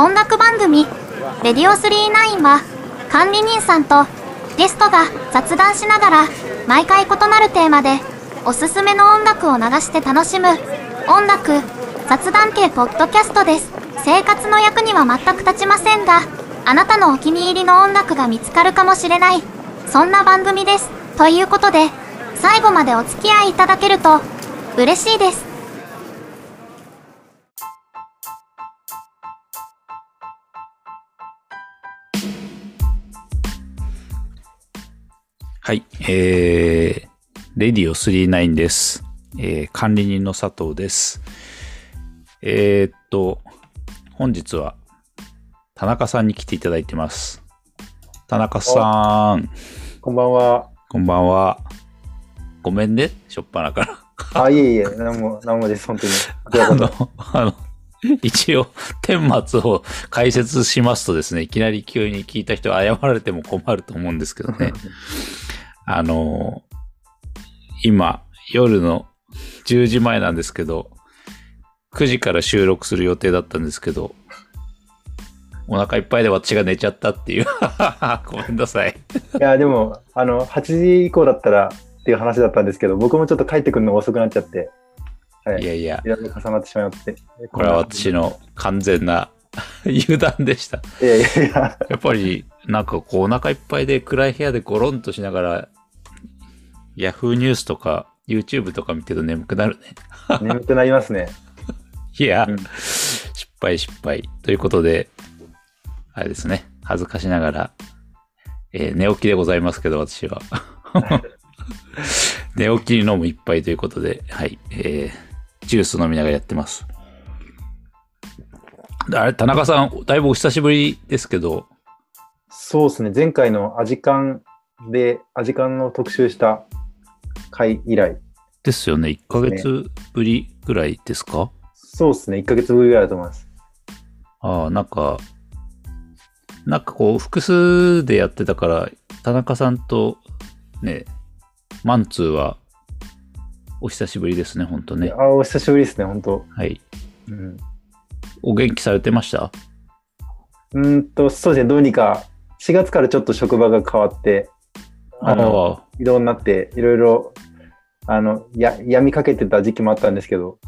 音楽番組「レディオ39」は管理人さんとゲストが雑談しながら毎回異なるテーマでおすすめの音楽を流して楽しむ音楽雑談系ポッドキャストです。生活の役には全く立ちませんがあなたのお気に入りの音楽が見つかるかもしれない。そんな番組です。ということで最後までお付き合いいただけると嬉しいです。はい、えー、レディオ39です。えー、管理人の佐藤です。えー、っと、本日は田中さんに来ていただいてます。田中さん、こんばんは。こんばんは。ごめんね、しょっぱなから。あ、いえいえ、なんも、なんもです、本当に。あの、あの、一応、顛末を解説しますとですね、いきなり急に聞いた人は謝られても困ると思うんですけどね。あの、今、夜の10時前なんですけど、9時から収録する予定だったんですけど、お腹いっぱいで私が寝ちゃったっていう。ごめんなさい。いや、でも、あの、8時以降だったらっていう話だったんですけど、僕もちょっと帰ってくるのが遅くなっちゃって、はいい。やいやい、ろいろ重なってしまって。これは私の完全な 油断でした。いやいやいや、やっぱり、なんかこう、お腹いっぱいで暗い部屋でゴロンとしながら、ヤフーニュースとか YouTube とか見てると眠くなるね。眠くなりますね。いや、うん失敗失敗。ということで、あれですね、恥ずかしながら、えー寝起きでございますけど、私は。寝起きに飲む一杯ということで、はい、えージュース飲みながらやってます。であれ、田中さん、だいぶお久しぶりですけど、そうですね、前回のアジカンで、アジカンの特集した回以来、ですよね。1ヶ月ぶりぐらいですか？そうですね、1ヶ月ぶりぐらいだと思います。ああ、なんか、なんかこう、複数でやってたから、田中さんと、ね、マンツーは、お久しぶりですね、ほんとね。あ、お久しぶりですね、本当。はい。うん。お元気されてました？うーんと、そうですね、どうにか、4月からちょっと職場が変わって、あの、あ移動になって、いろいろ、あの、や、病みかけてた時期もあったんですけど、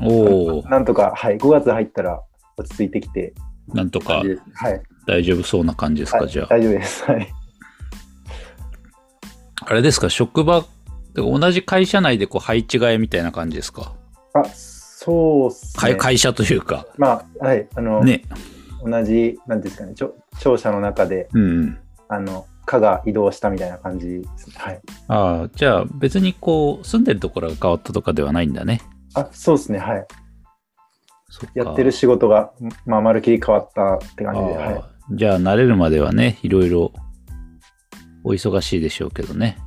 あ、おおなんとか、はい、5月入ったら落ち着いてきて、なんとかはい、大丈夫そうな感じですか、はいじゃあ。大丈夫です。はい。あれですか、職場、同じ会社内でこう配置換えみたいな感じですか？あ、そうっすね。会会社というか。まあ、はい、あの、ね。同じ、なんていうんですかね、ちょ庁舎の中で、うん。あの、課が移動したみたいな感じですね。はい。ああ、じゃあ別にこう、住んでるところが変わったとかではないんだね。あ、そうですね、はい。やってる仕事が、まあ、まるきり変わったって感じで、あはい。あじゃあ慣れるまではね、いろいろお忙しいでしょうけどね。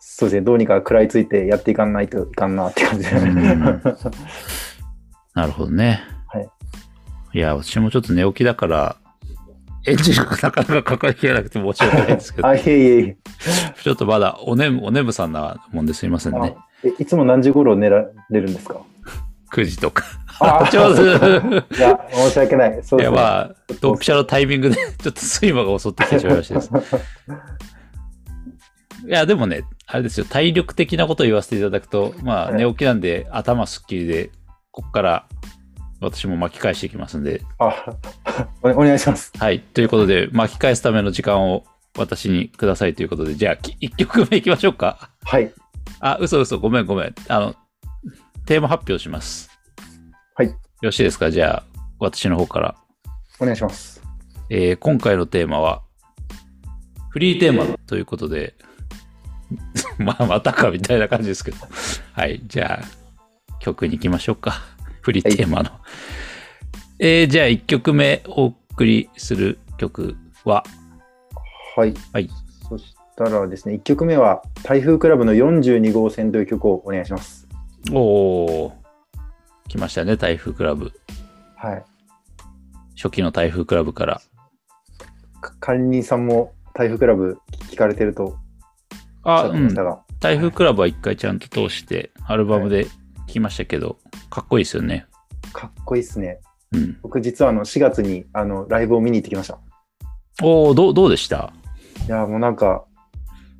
そうですね、どうにか食らいついてやっていかないといかんなって感じで。うん なるほどね。はい。いや、私もちょっと寝起きだから、エンジンがなかなかかかりきれなくて申し訳ないんですけどあ、、いえいえいえ。ちょっとまだおねむ、おねむさんなもんですいませんね。いつも何時頃寝られるんですか？9時とか。あちょうど、いや、申し訳ない。そういや、ですね。まあ、ドンピシャのタイミングで、ちょっと睡魔が襲ってきてしまいましたです。いや、でもね、あれですよ、体力的なことを言わせていただくと、まあ、はい寝起きなんで頭すっきりで、ここから私も巻き返していきますんで、あ おお願いします。はい。ということで、巻き返すための時間を私にくださいということで、じゃあ、1曲目いきましょうか。はい。あ、嘘嘘、ごめんごめん。あの、テーマ発表します。はい。よろしいですか？じゃあ、私の方から。お願いします。えー今回のテーマは、フリーテーマということで、まあ、またかみたいな感じですけど。はい。じゃあ、曲に行きましょうか。フリーテーマの。えーじゃあ、1曲目お送りする曲は、はい。はい。そしたらですね、1曲目は、台風クラブの42号線という曲をお願いします。おー、来ましたね、台風クラブ。はい。初期の台風クラブから。か管理人さんも台風クラブ聞かれてるとあ、うん台風クラブは一回ちゃんと通して、アルバムで聴きましたけど、かっこいいですよね。かっこいいっすね。うん。僕実はあの4月にあのライブを見に行ってきました。おー、どう、どうでした？いや、もうなんか、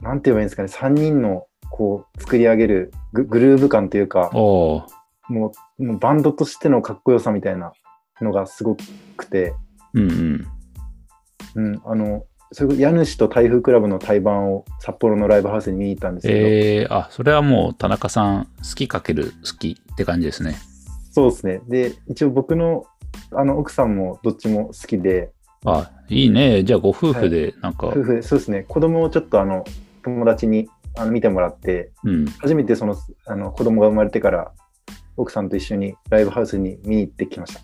なんて言えばいいんですかね、3人のこう作り上げるググルーヴ感というか、おー。もうもうバンドとしてのかっこよさみたいなのがすごくて、うんうん。うん、あの、それ家主と台風クラブの対バンを札幌のライブハウスに見に行ったんですけど、えー、あ、それはもう田中さん、好きかける好きって感じですね。そうですね。で、一応僕のあの奥さんもどっちも好きで、あ、いいね。じゃあご夫婦で、なんか、夫婦で、そうですね、子供をちょっとあの友達にあの見てもらって、うん。初めてそのあの子供が生まれてから、奥さんと一緒にライブハウスに見に行ってきまし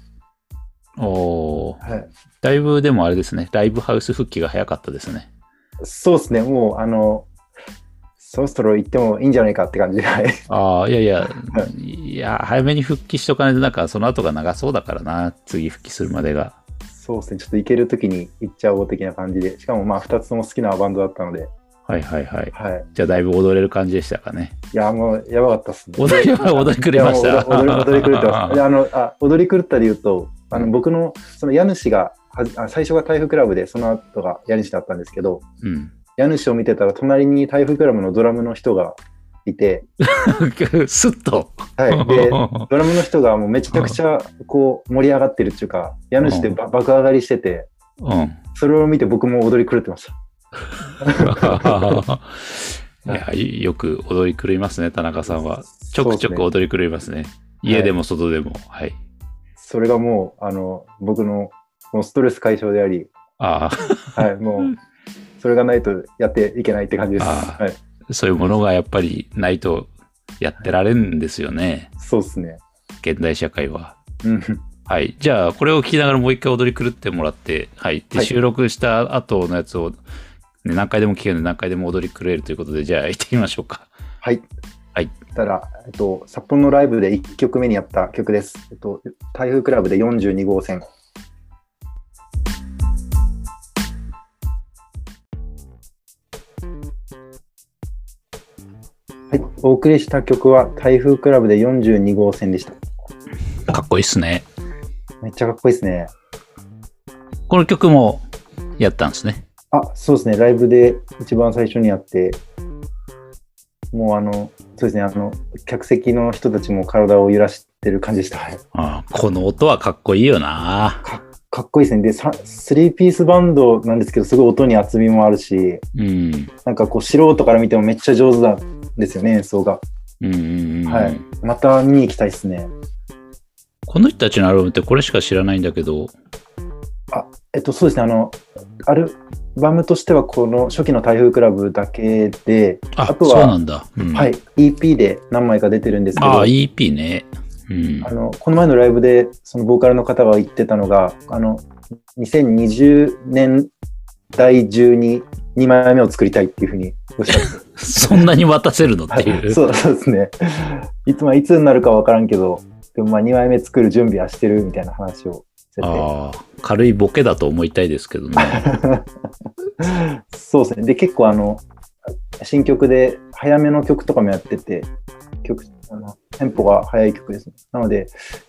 おー。た。はい、だいぶでもあれですね。ライブハウス復帰が早かったですね。そうですね、もう、あの、そろそろ行ってもいいんじゃないかって感じで、はい。ああ、いやいや、いや、早めに復帰しとかないと、なんかその後が長そうだからな。次復帰するまでが。そうですね、ちょっと行けるときに行っちゃおう的な感じで、しかもまあ、2つとも好きなバンドだったので、はいはいはい。はい。じゃあだいぶ踊れる感じでしたかね。いや、もう、やばかったっすね。踊りは踊りくれました。踊り踊り狂ってます。であのあ踊り狂ったで言うと、あの僕のその家主が最初が台風クラブで、その後が家主だったんですけど、うん。家主を見てたら、隣に台風クラブのドラムの人がいて、スッと。はい、でドラムの人がもうめちゃくちゃこう盛り上がってるっていうか、家主でば爆上がりしてて、うん。それを見て僕も踊り狂ってました。いや、よく踊り狂いますね、田中さんは。ちょくちょく踊り狂いますね。家でも外でも。はい。それがもう、あの、僕のもうストレス解消であり、あはい、もう、それがないとやっていけないって感じです。はい、あ、そういうものがやっぱりないとやってられるんですよね。そうですね。現代社会は。うん。はい。じゃあ、これを聞きながらもう一回踊り狂ってもらって、はい。で、はい収録した後のやつを、ね、何回でも聞けるので何回でも踊り狂えるということで、じゃあ行ってみましょうか。はい。はい。たら、えっと、札幌のライブで1曲目にやった曲です。えっと、台風クラブで42号線。はい。お送りした曲は台風クラブで42号線でした。かっこいいっすね。めっちゃかっこいいですね。この曲もやったんですね。あ、そうですね。ライブで一番最初にやって、もうあの、そうですね。あの、客席の人たちも体を揺らしてる感じでした。はいああこの音はかっこいいよな。かかっこいいですね。で、さ3ピースバンドなんですけど、すごい音に厚みもあるし、うん。なんかこう、素人から見てもめっちゃ上手なんですよね、演奏が。うんうんうん。はい。また見に行きたいですね。この人たちのアルバムってこれしか知らないんだけど、えっと、そうですね。あの、アルバムとしては、この初期の台風クラブだけで、あ、あとは、そうなんだ。うん、はい、EP で何枚か出てるんですけど、ああ、EP ね。うんあ。の、この前のライブで、そのボーカルの方が言ってたのが、あの、2020年代中に2枚目を作りたいっていうふうに おっしゃってそんなに渡せるのっていう。そうそうですね。いつ,、まあ、いつになるかわからんけど、でもまあ2枚目作る準備はしてるみたいな話をしてて。ああ、軽いボケだと思いたいですけどね。そうですね。で、結構あの、新曲で早めの曲とかもやってて、曲、あのテンポが速い曲ですね。なので、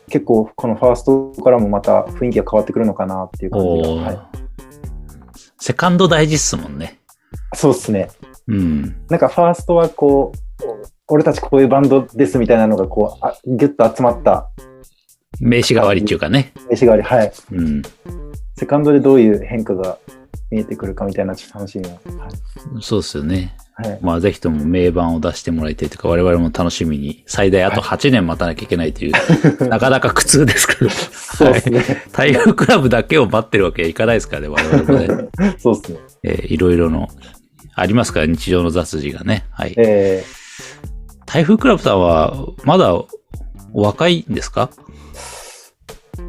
結構このファーストからもまた雰囲気が変わってくるのかなっていう感じが。はい、セカンド大事っすもんね。そうですね。うん。なんかファーストはこう、俺たちこういうバンドですみたいなのがこう、あギュッと集まった名刺代わりっていうかね。名刺代わり。はい。うん。セカンドでどういう変化が見えてくるかみたいなちょっと楽しみも。そうですよね。はい。はいまあ、ぜひとも名盤を出してもらいたいというか、我々も楽しみに、最大あと8年待たなきゃいけないという、なかなか苦痛ですけど、そうですね。台風クラブだけを待ってるわけにはいかないですからね、我々もね。そうですね。えーいろいろの、ありますから、日常の雑事がね。はい。え台風クラブさんは、まだお若いんですか？ー、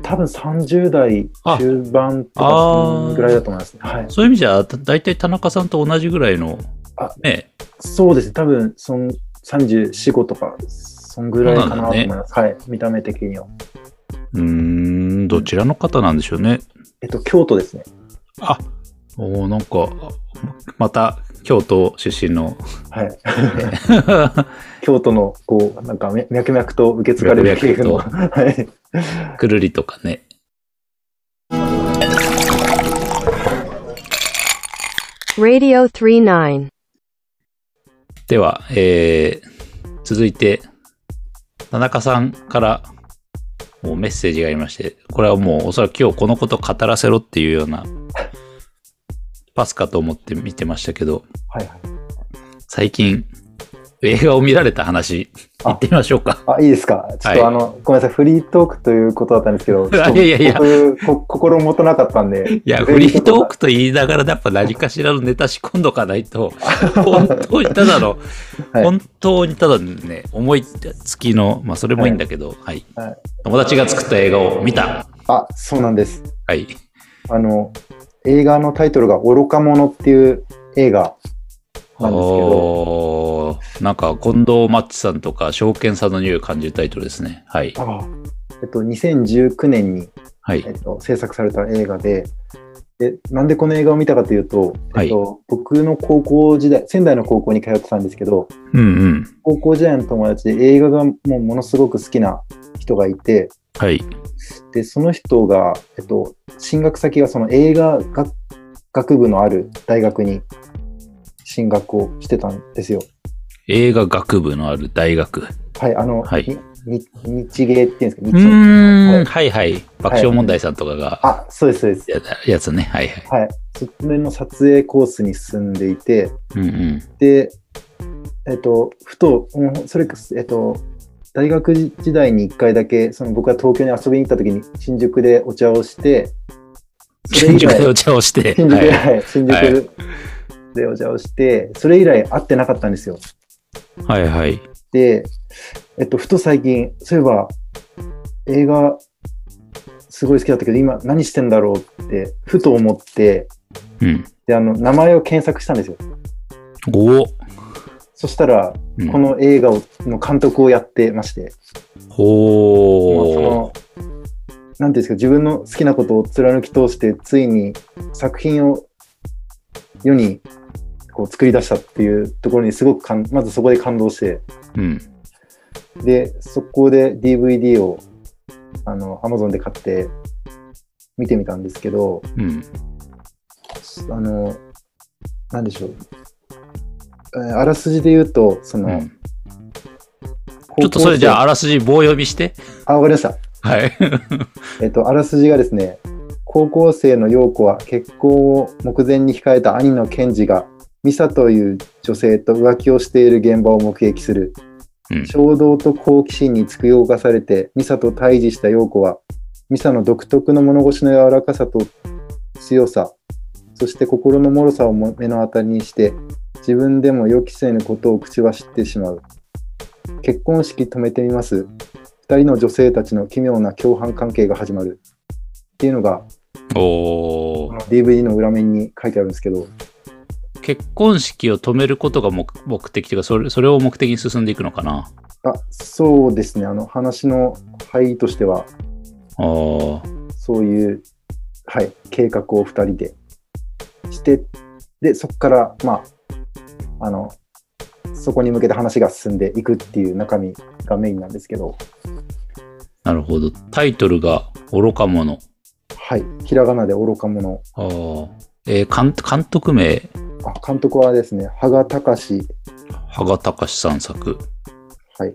多分30代あ中盤とかぐらいだと思いますね。はい。そういう意味じゃ、だだいたい田中さんと同じぐらいのあ、ね、そうですね。多分、そん34、5とか、そんぐらいかなと思います。はい。見た目的には。うーん、どちらの方なんでしょうね。えっと、京都ですね。あ、おーなんか、また、京都出身の、はい。京都の、こう、なんか、め脈々と受け継がれる系の。はい。くるりとかね。Radio 39では、えー、続いて、田中さんからもうメッセージがありまして、これはもうおそらく今日このこと語らせろっていうようなパスかと思って見てましたけど、はいはい、最近映画を見られた話、あ行ってみましょうか。あ、いいですか？ちょっと、はいあの、ごめんなさい。フリートークということだったんですけど、ちょっといやいやいや心もとなかったんで。いや、フリートークと言いながらやっぱ何かしらのネタ仕込んどかないと、本当にただの、はい本当にただね、思いつきの、まあそれもいいんだけど、はい。はい友達が作った映画を見た。あ、そうなんです。はい。あの、映画のタイトルが愚か者っていう映画なんですけど、おーなんか近藤マッチさんとか証券さんの匂いを感じるタイトルですね。はい。あえっと、2019年に、はいえ。っと、制作された映画で、で、なんでこの映画を見たかというと、はいえっと、僕の高校時代、仙台の高校に通ってたんですけど、うんうん。高校時代の友達で映画がもうものすごく好きな人がいて、はい。で、その人が、えっと、進学先がその映画学学部のある大学に進学をしてたんですよ。映画学部のある大学。はい、あの、はいにに日芸っていうんですか、日うーん。はいはいはい。爆笑問題さんとかがあ、そうです、そうです。ややつね。はいはい。はい。それの撮影コースに進んでいて、うんうん。で、えっと、ふと、それ、えっと、大学時代に一回だけ、その僕が東京に遊びに行った時に新宿でお茶をして、新宿でお茶をして。新宿で、はい。はい、新は宿でお茶をして、それ以来会ってなかったんですよ。はいはい。で、えっと、ふと最近、そういえば、映画、すごい好きだったけど、今何してんだろうって、ふと思って、うん。で、あの、名前を検索したんですよ。おお。そしたら、うんこの映画をの監督をやってまして、ほの、なんていうんですか、自分の好きなことを貫き通して、ついに作品を世にこう作り出したっていうところにすごくかん、まずそこで感動して、う。うん。で、そこで DVD を、あの、Amazon で買って見てみたんですけど、うん。あの、なんでしょう。えーあらすじで言うと、その、うんちょっとそれじゃあ、あ。あらすじ棒読みして。あ、わかりました。はい。えっと、あらすじがですね、高校生の陽子は結婚を目前に控えた兄の健二が、ミサという女性と浮気をしている現場を目撃する。うん衝動と好奇心に突き動かされて、ミサと対峙した陽子は、ミサの独特の物腰の柔らかさと強さ、そして心の脆さを目の当たりにして、自分でも予期せぬことを口走ってしまう。結婚式止めてみます。二人の女性たちの奇妙な共犯関係が始まる。っていうのが、お DVD の裏面に書いてあるんですけど、結婚式を止めることが目目的というか、それそれを目的に進んでいくのかな？あ、そうですね。あの、話の範囲としては、あーそういう、はい、計画を二人でして、で、そこから、まあ、あの、そこに向けて話が進んでいくっていう中身がメインなんですけど、なるほど。タイトルが愚か者。はい、ひらがなで愚か者。あーえー監監督名、あ、監督はですね、羽賀隆、羽賀隆さん作。はい。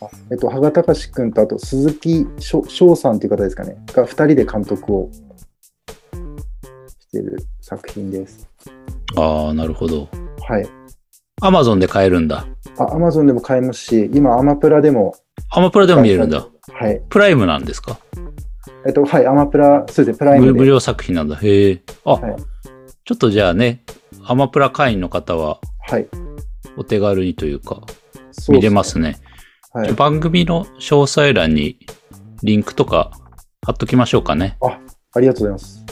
あえっと、羽賀隆君とあと鈴木翔翔さんという方ですかね、が二人で監督をしている作品です。ああ、なるほど。はい。アマゾンで買えるんだ。あ、アマゾンでも買えますし、今、アマプラでも、アマプラでも見れるんだ。はい。プライムなんですか？えっと、はい、アマプラ、そうですね、プライム無料作品なんだ。へえ。あ、はいちょっとじゃあね、アマプラ会員の方ははい。お手軽にというか、見れますね。はい。番組の詳細欄にリンクとか貼っときましょうかね。ありがとうございます。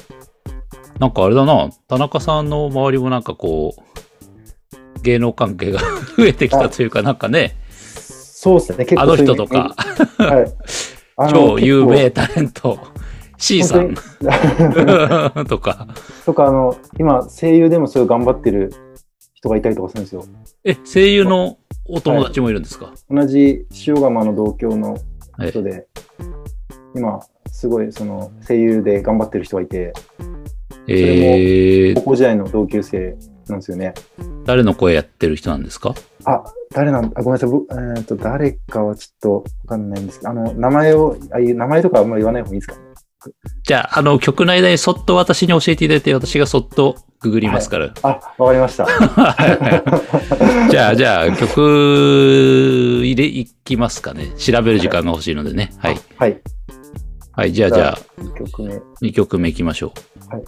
なんかあれだな、田中さんの周りもなんかこう、芸能関係が 増えてきたというか、なんかね、そうですね、結構あの人とか。はい。超有名タレント、C さん本 とか。とか、あの、今、声優でもすごい頑張ってる人がいたりとかするんですよ。え、声優のお友達もいるんですか、同じ塩釜の同郷のはい人で、今、すごいその声優で頑張ってる人がいて、えー高、校時代の同級生なんですよね。誰の声やってる人なんですか？あ、誰なんあ、ごめんなさい。僕、えー、と、誰かはちょっとわかんないんですけど、あの、名前を、ああいう名前とかあんまり言わない方がいいですかじゃあ、あの、曲の間にそっと私に教えていただいて、私がそっとググりますから。あ、わかりました。じゃあ、じゃあ、曲入れ、いきますかね。調べる時間が欲しいのでね。はい。はい。はい、じゃあ、じゃあ、2曲目。はい。2曲目いきましょう。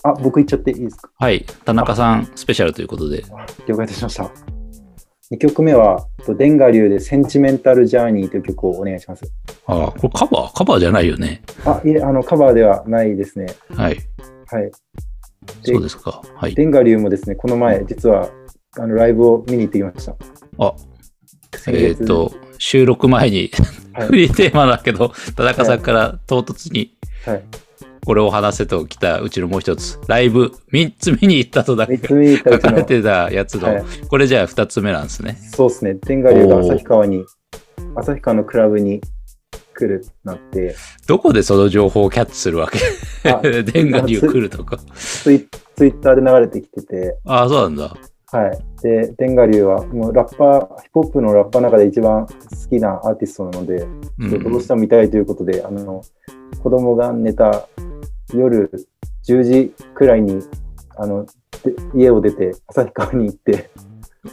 あ、僕行っちゃっていいですか？はい。田中さんスペシャルということで。了解いたしました。2曲目は、とデンガ流でセンチメンタルジャーニーという曲をお願いします。ああ、これカバーカバーじゃないよね。あ、いえ、あの、カバーではないですね。はい。はい。でそうですか。はい。デンガ流もですね、この前、実は、あの、ライブを見に行ってきました。あ、えっ、と、収録前に、はいフリーテーマだけど、田中さんから唐突にはい。これを話せと来たうちのもう一つ、ライブ3つ見に行ったとだけ。3つ見に行った書かれてたやつの、はい。これじゃあ2つ目なんですね。そうですね、デンガ流が旭川に、旭川のクラブに来るなって、どこでその情報をキャッチするわけ？あデンガ流来るとか。ツイツイッターで流れてきてて、ああ、そうなんだ。はい。で、デンガ流は、もうラッパー、ヒップホップのラッパーの中で一番好きなアーティストなので、うんでどうしても見たいということで、あの、子供が寝た夜10時くらいに、あの、で家を出て、旭川に行って、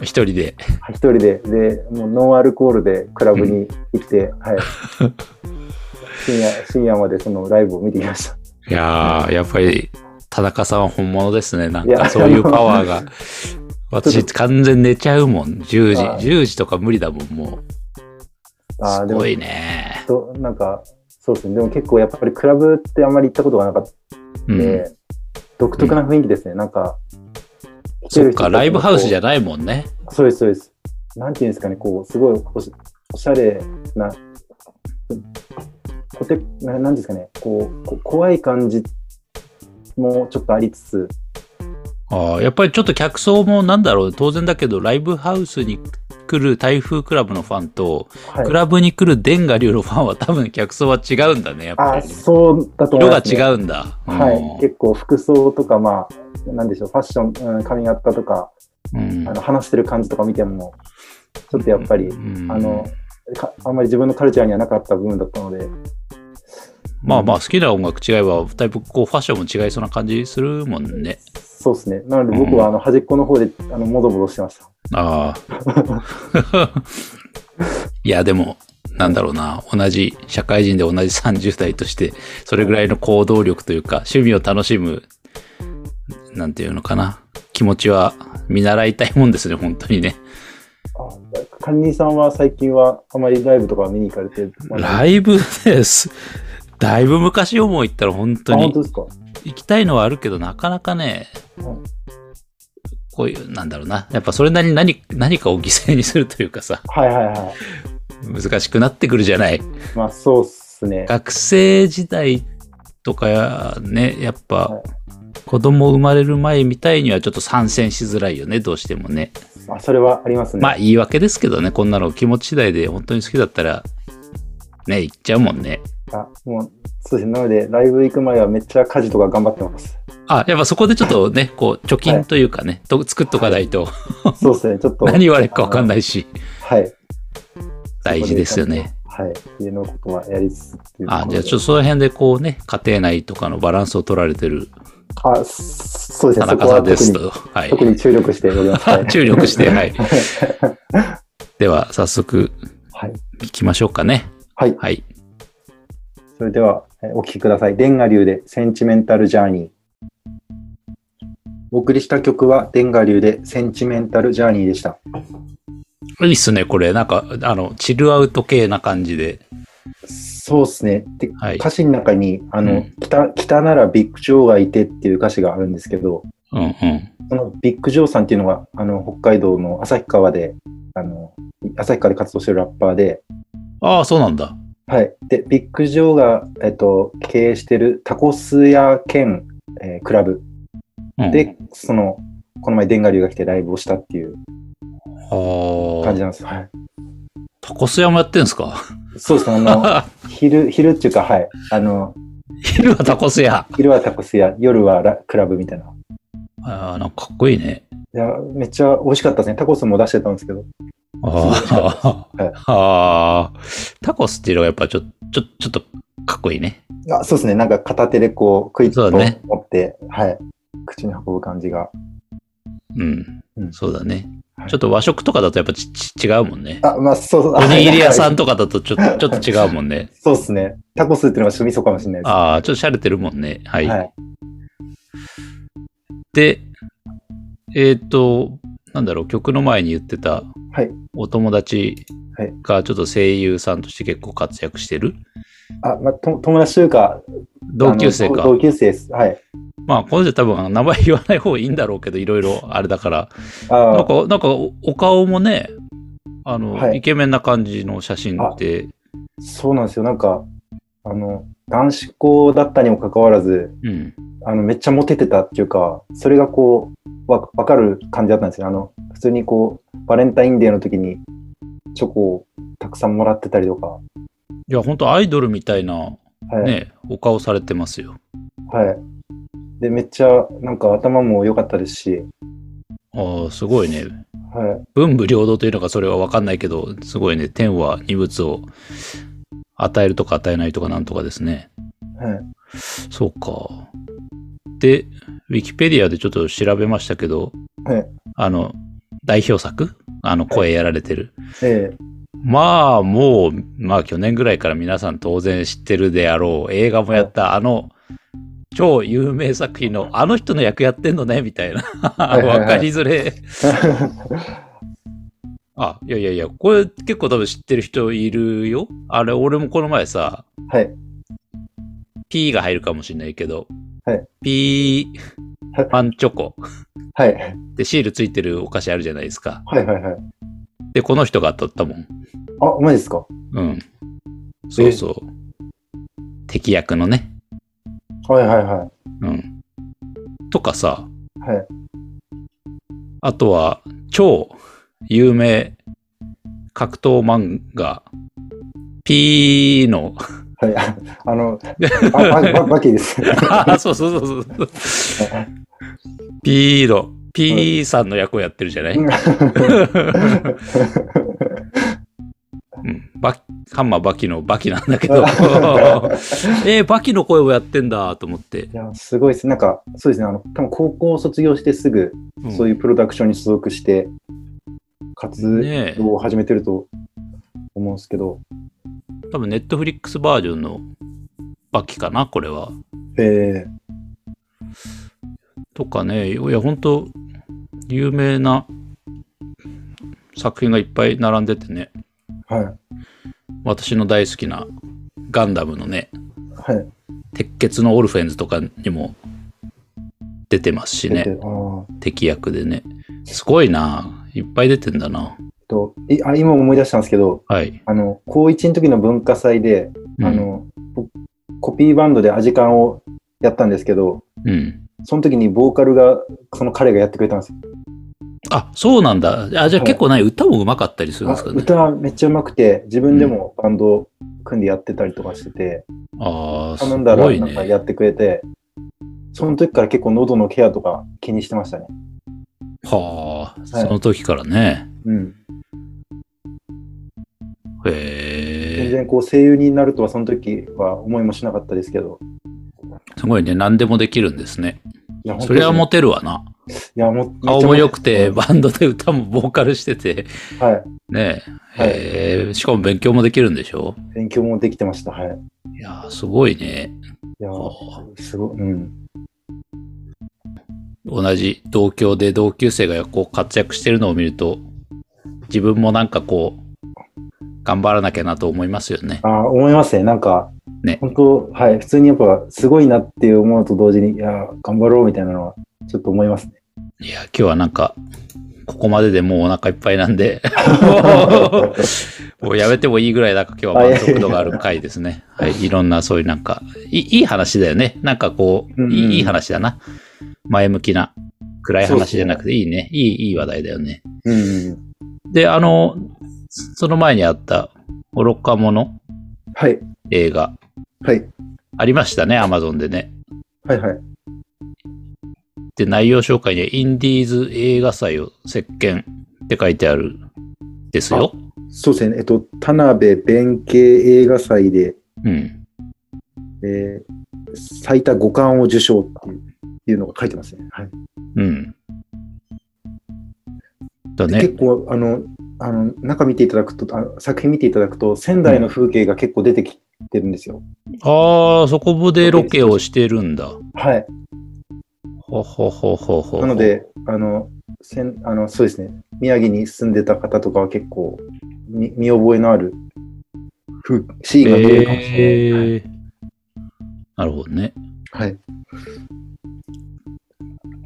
一人で。一人で、で、もうノンアルコールでクラブに行って、はい。深夜、深夜までそのライブを見てきました。いやー、やっぱり、田中さんは本物ですね。なんかそういうパワーが。私、完全寝ちゃうもん。10時。あー10時とか無理だもん、もう。あーすごいね。と、なんか、そうですね。でも結構やっぱりクラブってあんまり行ったことがなかったうんん。で、独特な雰囲気ですね。なんか、そっか、ライブハウスじゃゃないもんね。そうです、そうです。なんていうんですかね、こう、すごいおしおしゃれな、こてななんですかね、こう、こ怖い感じもちょっとありつつ、ああ、やっぱりちょっと客層もなんだろう、当然だけど、ライブハウスに来る台風クラブのファンと、はいク。ラブに来るデンガ流のファンは多分客層は違うんだね、やっぱあ、り。そうだと思い色がます、ね。違うんだ。はい。うん結構服装とか、まあ、なんでしょう、ファッション、うん、髪型とか、うんあの話してる感じとか見ても、ちょっとやっぱり、うんあの、かあんまり自分のカルチャーにはなかった部分だったので、まあまあ、好きな音楽違えば、だいぶこう、ファッションも違いそうな感じするもんね。そうですね。なので僕はあの端っこの方であのもどもどしてました。ああ。いや、でも、なんだろうな、同じ、社会人で同じ30代として、それぐらいの行動力というか、趣味を楽しむ、なんていうのかな、気持ちは見習いたいもんですね、本当にね。あカンニーさんは最近はあまりライブとか見に行かれて、ライブです。だいぶ昔思い言ったら本当にあ本当ですか？行きたいのはあるけど、なかなかねうん、こういう、なんだろうな。やっぱそれなりに何何かを犠牲にするというかさ、はいはいはい。難しくなってくるじゃない。まあそうっすね。学生時代とかね、やっぱはい子供生まれる前みたいにはちょっと参戦しづらいよね、どうしてもね。まあそれはありますね。まあ言い訳ですけどね、こんなの気持ち次第で本当に好きだったら、ね、行っちゃうもんね。あもうそうですね。なのでライブ行く前はめっちゃ家事とか頑張ってます。あ、やっぱそこでちょっとね、こう、貯金というかね、と作っとかないと、そうですね。ちょっと。何言われるかわかんい。ないし、はい。大事ですよね。はい。家のことはやりつつ。あ、じゃあちょっとその辺でこうね、家庭内とかのバランスを取られてるあ、そうですね。田中さんですと。はい。特に注力しております。は い注力して、はい。では、早速、はい。行きましょうかね。はい。はい。それでは、えーお聴きください。デンガ流でセンチメンタルジャーニー。お送りした曲は、デンガ流でセンチメンタルジャーニーでした。いいっすね、これ。なんか、あの、チルアウト系な感じで。そうですね。で、はい歌詞の中に、あの、うん北、北ならビッグジョーがいてっていう歌詞があるんですけど、うんうん。そのビッグジョーさんっていうのが、あの、北海道の旭川で、あの、旭川で活動してるラッパーで、ああ、そうなんだ。はい。で、ビッグジョーが、えっと、経営してるタコス屋兼、えークラブうん、で、その、この前、デンガ流が来てライブをしたっていう感じなんです。はい。タコス屋もやってんすか？そうですね。あの、昼、昼っていうか、はい。あの、昼はタコス屋。昼はタコス屋、夜はラクラブみたいな。ああ、なんかかっこいいね。いや、めっちゃ美味しかったですね。タコスも出してたんですけど。あはいあ、タコスっていうのがやっぱちょ、ちょ、ちょっとかっこいいね。あそうですね。なんか片手でこう、クイッと持って、はい。口に運ぶ感じが。うん。うんそうだね。はいちょっと和食とかだとやっぱちち違うもんね。あ、まあ、そう、おにぎり屋さん。んとかだとちょちょっと違うもんね。そうですね。タコスっていうのがちょっとミソかもしれないです。ああ、ちょっと洒落てるもんね。はい。はい。で、えっ、と、なんだろう、曲の前に言ってたはい。お友達はいがちょっと声優さんとして結構活躍してる？あ、まあ、と友達というか、同級生か。同級生です。はい。まあ、この人多分名前言わない方がいいんだろうけど、いろいろあれだから。あなんか、なんかおお顔もね、あの、はいイケメンな感じの写真って、そうなんですよ。なんか、あの、男子校だったにもかかわらず、うん。あの、めっちゃモテてたっていうか、それがこう、わわかる感じだったんですよ。あの、普通にこう、バレンタインデーの時に、チョコをたくさんもらってたりとか、いや、本当アイドルみたいな、はい。ね、お顔されてますよ。はい。で、めっちゃ、なんか頭も良かったですし、ああ、すごいね。はい。文武両道というのかそれは分かんないけど、すごいね、天は二物を与えるとか与えないとかなんとかですね。はい。そうか。で、ウィキペディアでちょっと調べましたけど、はい。あの、代表作？あの、声やられてる。ええまあ、もう、まあ去年ぐらいから皆さん当然知ってるであろう、映画もやったあの、超有名作品の、あの人の役やってんのね、みたいな。わかりづれ。あ、いやいやいや、これ結構多分知ってる人いるよ。あれ、俺もこの前さ、はい。P が入るかもしれないけど、はい、P パンチョコはい。でシールついてるお菓子あるじゃないですか。はいはいはい。で、この人が当たったもん。あ、マジですか？うん。そうそう。敵役のね。はいはいはうん。とかさ、い。はい。あとは、超有名格闘漫画、P の、はい。あの、ババババキです。あそうそうそうそう。P の、P さんの役をやってるじゃない、うん、バハンマーバキのバキなんだけど、えー、バキの声をやってんだと思って。いや、すごいです。なんか、そうですね。あの、多分高校を卒業してすぐ、そういうプロダクションに所属して、活ねえ動を始めてると思うんですけど、多分ネットフリックスバージョンのバキかな、これは。えとかね、いや、本当有名な作品がいっぱい並んでてね、ー、はい。私の大好きなガンダムのね、はい。鉄血のオルフェンズとかにも出てますしね、敵役でね。すごいな。いっぱい出てんだな。といあ今思い出したんですけど、はい。あの、高1の時の文化祭で、うんあの、僕コピーバンドでアジカンをやったんですけど、うん。その時にボーカルが、その彼がやってくれたんですよ。あ、そうなんだ。あ、じゃあはい結構ない、歌も上手かったりするんですかね。あ歌めっちゃ上手くて、自分でもバンド組んでやってたりとかしてて、ああ、す頼んだら。なんかやってくれて、その時から結構喉のケアとか気にしてましたね。はあ、その時からね。うん。全へえ。然こう声優になるとはその時は思いもしなかったですけど。すごいね。何でもできるんですね。それはモもテるわな。いや、もう顔も良くて、はバンドで歌もボーカルしてて、い。ねはいえーしかも勉強もできるんでしょ？勉強もできてました。はい。いやー、すごいね。いやは、すごい。うん。同じ同郷で同級生がこう活躍してるのを見ると、自分もなんかこう、頑張らなきゃなと思いますよね。あー思いますね。なんか、ね本当はい。普通にやっぱすごいなっていう思うと同時に、いや、頑張ろうみたいなのはちょっと思いますね。いや、今日はなんか、ここまででもうお腹いっぱいなんで、もうやめてもいいぐらいなんか今日は満足度がある回ですね。はい。いろんなそういうなんか、いいいい話だよね。なんかこう、うんうんいいいい話だな。前向きな、暗い話じゃなくていいね。いい、いい話題だよね。うん。で、あの、その前にあった、愚か者はい。映画、はい。ありましたね、アマゾンでね。はいはい。で、内容紹介にはインディーズ映画祭を席巻って書いてあるですよ。そうですね。えっと、田辺弁慶映画祭で、うん。えー最多5冠を受賞っていういうのが書いてますね。はい。うん。だでね。結構、あの、あの、中見ていただくと、あの作品見ていただくと、仙台の風景が結構出てきてるんですよ。ああ、そこでロケをしてるんだ。はい。ほほほほほ。なの、で、あの、せんあのそうですね。宮城に住んでた方とかは結構、見見覚えのある風シーンが見えるかもしれない。えー、なるほどね。はい。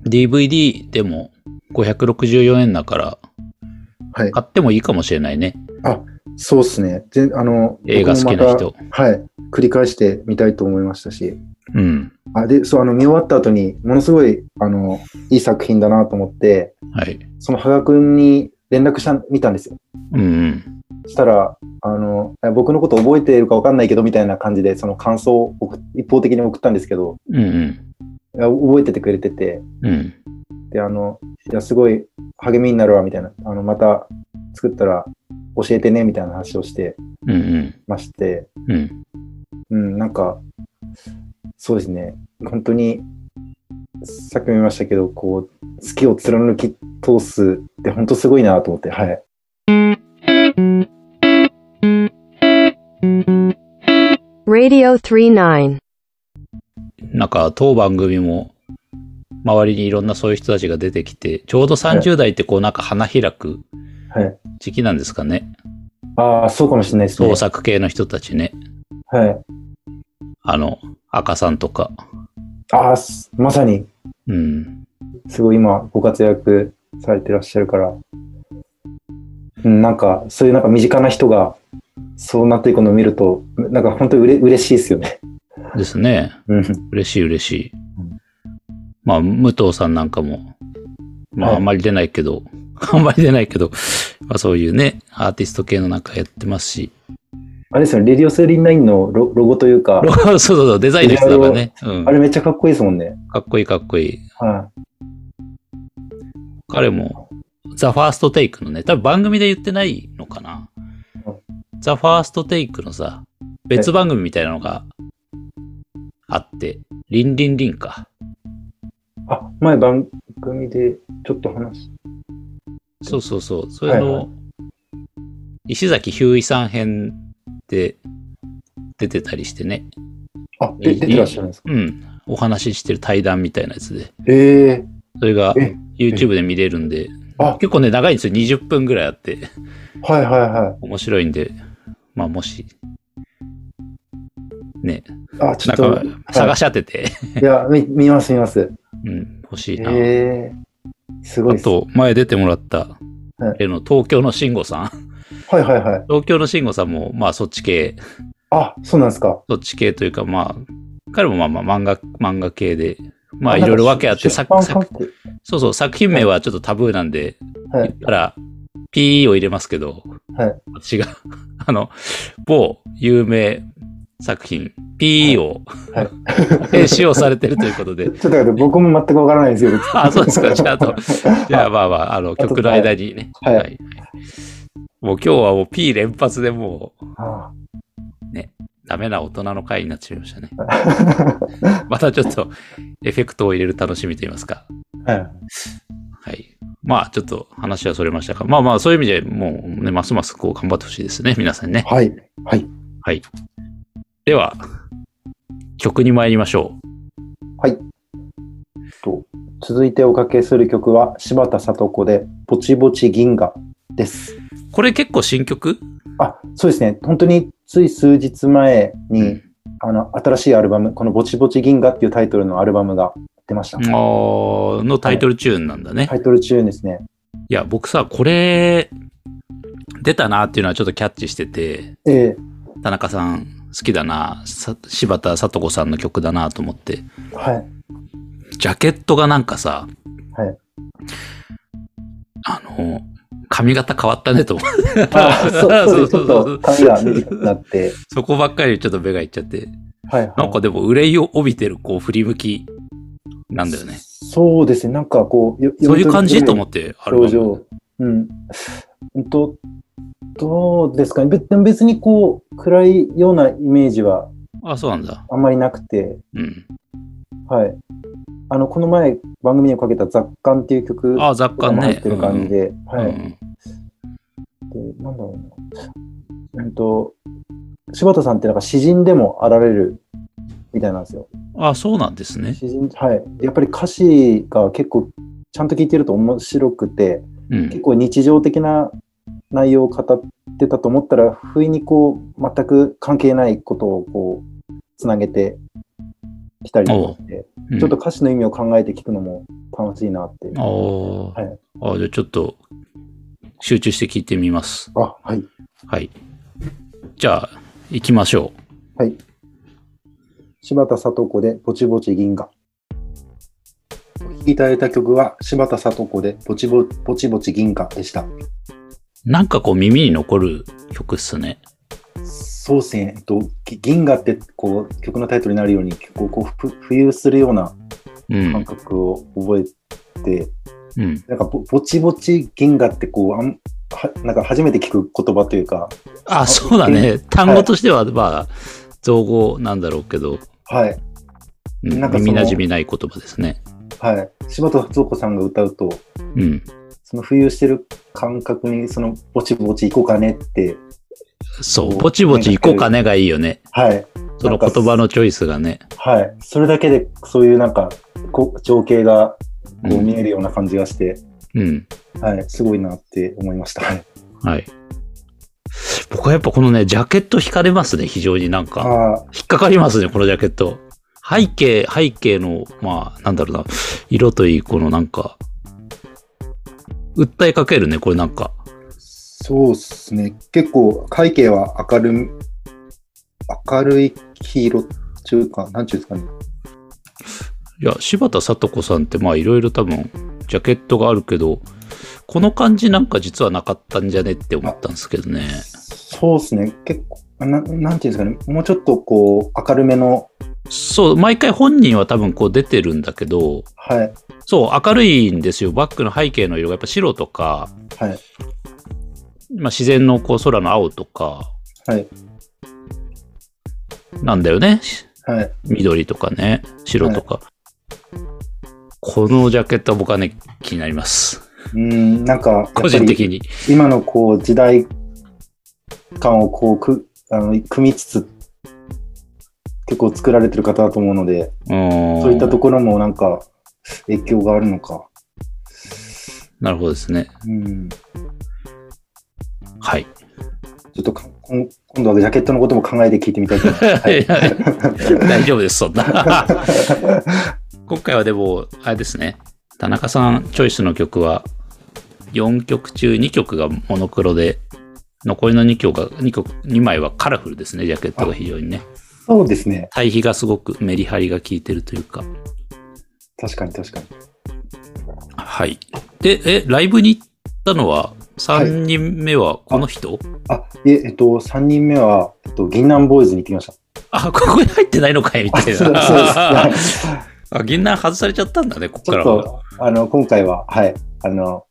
DVD でも564円だからはい。買ってもいいかもしれないね。そうですね。ぜあの、映画好きな人。はい。繰り返してみたいと思いましたし。うん。あ、で、そう、あの、見終わった後に、ものすごい、あの、いい作品だなと思って、はい。その羽賀くんに連絡した、見たんですよ。うんうん。したら、あの、え僕のこと覚えているか分かんないけど、みたいな感じで、その感想を一方的に送ったんですけど、うんうん。いや覚えててくれてて、うん。で、あの、いや、すごい励みになるわ、みたいな。あの、また作ったら教えてね、みたいな話をして。まして、うん。うん、なんか、そうですね。本当に、さっきも言いましたけど、こう、好きを貫き通すって本当すごいなと思って、はい。Radio 39. なんか当番組も周りにいろんなそういう人たちが出てきて、ちょうど30代ってこうなんか花開くはい。時期なんですかね。ああ、そうかもしれないですね創。作系の人たちね。はい。あの、赤さんとか。ああ、すまさに、うん。すごい今ご活躍されてらっしゃるから、うん、なんか、そういうなんか身近な人が、そうなっていくのを見ると、なんか本当にうれ嬉しいですよね。ですね。うん。嬉しい嬉しいうん。まあ、武藤さんなんかも、まあ、はいあんまり出ないけど、あんまり出ないけど、まあそういうね、アーティスト系のなんかやってますし、あれですよね、レディオ39のロロゴというかロ、ゴ そうそうそう、デザインの人だからね。うんあ。れめっちゃかっこいいですもんね。かっこいいかっこいい。は彼も、ザ・ファーストテイクのね、多分番組で言ってないのかなうん。ザ・ファーストテイクのさ、別番組みたいなのがあって、リンリンリンか。い。あ、前番組でちょっと話しそうそうそう。それの、はいは石崎ひゅういさん編で出てたりしてね。あ、で出てらっしゃるんですか？うん。お話ししてる対談みたいなやつで。ええそれがえ YouTube で見れるんで、あ、結構ね、長いんですよ。20分ぐらいあって。はいはいは面白いんで、まあもし、ね、い。あ、ちょなんっと、か探し当てて、いや、み見ます見ます。うん、欲しいな。ええすごい。あと、前出てもらったはい、例の東京の慎吾さん。はいはいはい。東京の慎吾さんも、まあそっち系、あ、そうなんですか。そっち系というか、まあ、彼もまあまあ漫画、漫画系で、まああいろいろ訳あって、作そうそう、作品名はちょっとタブーなんで、はい言ったら、P を入れますけど、はい。私が、あの、某有名作品、P を、はい。編集をされてるということで ちょ、っと待って、僕も全くわからないんですよ。あ、そうですか。じゃあ、あと、じゃあ、まあまあ、あの、と曲の間にね。はいはい。もう今日はもう P 連発でもう、あダメな大人の回になっちゃいましたね。あ またちょっと、エフェクトを入れる楽しみと言いますか。はい。はい。まあ、ちょっと話はそれましたが、まあまあ、そういう意味でもうね、ますますこう頑張ってほしいですね。皆さんね。はい。はい。はい。では、曲に参りましょはい。と続いておかけする曲は柴田聡子でぼちぼち銀河です。う。これ結構新曲？あ、そうですね。本当につい数日前に、あの、新しいアルバム、このぼちぼち銀河っていうタイトルのアルバムが出ました。あーのタイトルチューンなんだね。タイトルチューンですね。いや、僕さ、これ、出たなっていうのはちょっとキャッチしてて、ええ田中さん好きだな、さ柴田聡子さんの曲だなと思って、はい。ジャケットがなんかさ、はい。あの、髪型変わったねと思って。あそうそうそうそうと髪が短くなって。そこばっかりちょっと目がいっちゃって。はい、はい。なんかでも憂いを帯びてるこう振り向きなんだよね。そうですね、なんかこう、よそういう感じと思っって、あ表情。うん。うんと、どうですかね。別別にこう、暗いようなイメージはあ、そうなんだ。あんまりなくて、うん。はい。あの、この前番組にもかけた雑感っていう曲あ、雑感ね。も入ってる感じで、うんはい。うんで、なんだろうな。うんと、柴田さんってなんか詩人でもあられるみたいなんですよ。あ、そうなんですね。詩人、はい。やっぱり歌詞が結構、ちゃんと聞いてると面白くて、うん結。構日常的な内容を語ってたと思ったら、不意にこう、全く関係ないことをこう、つなげてきたりとかして、うんちょっと歌詞の意味を考えて聞くのも楽しいなって。あーはいあ、じゃあちょっと集中して聞いてみます。あ、はい。はい。じゃあ、行きましょはい。柴田聡子でぼちぼち銀河。お聴きいただいた曲は柴田聡子でぼちぼぼちぼち銀河でした。う。なんかこう耳に残る曲っすね。そうですね。えっと、ぎ銀河ってこう曲のタイトルになるように結構こうふ浮遊するような感うん。覚を覚えて、うん。なんかぼぼちぼち銀河ってこうあんはなんか初めて聞く言葉というか、あ、そうだね。単語としては、まあ、造語なんだろうけど、はい。うんなんか耳馴染みない言葉ですね。はい。柴田聡子さんが歌うと、うん。その浮遊してる感覚にそのぼちぼち行こうかねって、そう、ぼちぼち行こうかねがいいよね。はい。その言葉のチョイスがね。はい。それだけで、そういうなんか、こう情景がこううん見えるような感じがして、うん。はい。すごいなって思いました。はい。はい。僕はやっぱこのね、ジャケット惹かれますね、非常になんか。あ引っかかりますね、このジャケット。背景、背景の、まあ、なんだろうな、色といい、このなんか、訴えかけるね、これなんか。そうですね。結構、背景は明るみ、明るい黄色っていうか、なんちゅうんですかね。いや、柴田聡子さんって、まあ、いろいろ多分、ジャケットがあるけど、この感じなんか実はなかったんじゃねって思ったんですけどね。そうですね。結構、ななんていうんですかね。もうちょっとこう、明るめの、そう、毎回本人は多分こう出てるんだけど、はい。そう、明るいんですよ。バックの背景の色がやっぱ白とか、はい。まあ、自然のこう空の青とか、はい。なんだよね。はい。緑とかね、白とか。このジャケットは僕はね、気になります。うん、なんか、個人的に。今のこう、時代感をこう、く、あの、組みつつ、結構作られてる方だと思うので、うん。そういったところもなんか、影響があるのか。なるほどですね。うん。はい。ちょっとか今今度はジャケットのことも考えて聞いてみたいと思います。はい大丈夫です、そんな。今回はでも、あれですね。田中さんチョイスの曲は、4曲中2曲がモノクロで、残りの2曲が、2曲、2枚はカラフルですね、ジャケットが非常にね。そうですね。対比がすごくメリハリが効いてるというか。確かに確かに。はい。で、え、ライブに行ったのは、3人目はこの人、あ、いえ、えっと、3人目は、えっと、銀杏ボーイズに行ってきました。あ、ここに入ってないのかいみたいそうな。そうです。あ、銀杏外されちゃったんだね、ここからは。っと、あの、今回は、はい、あの、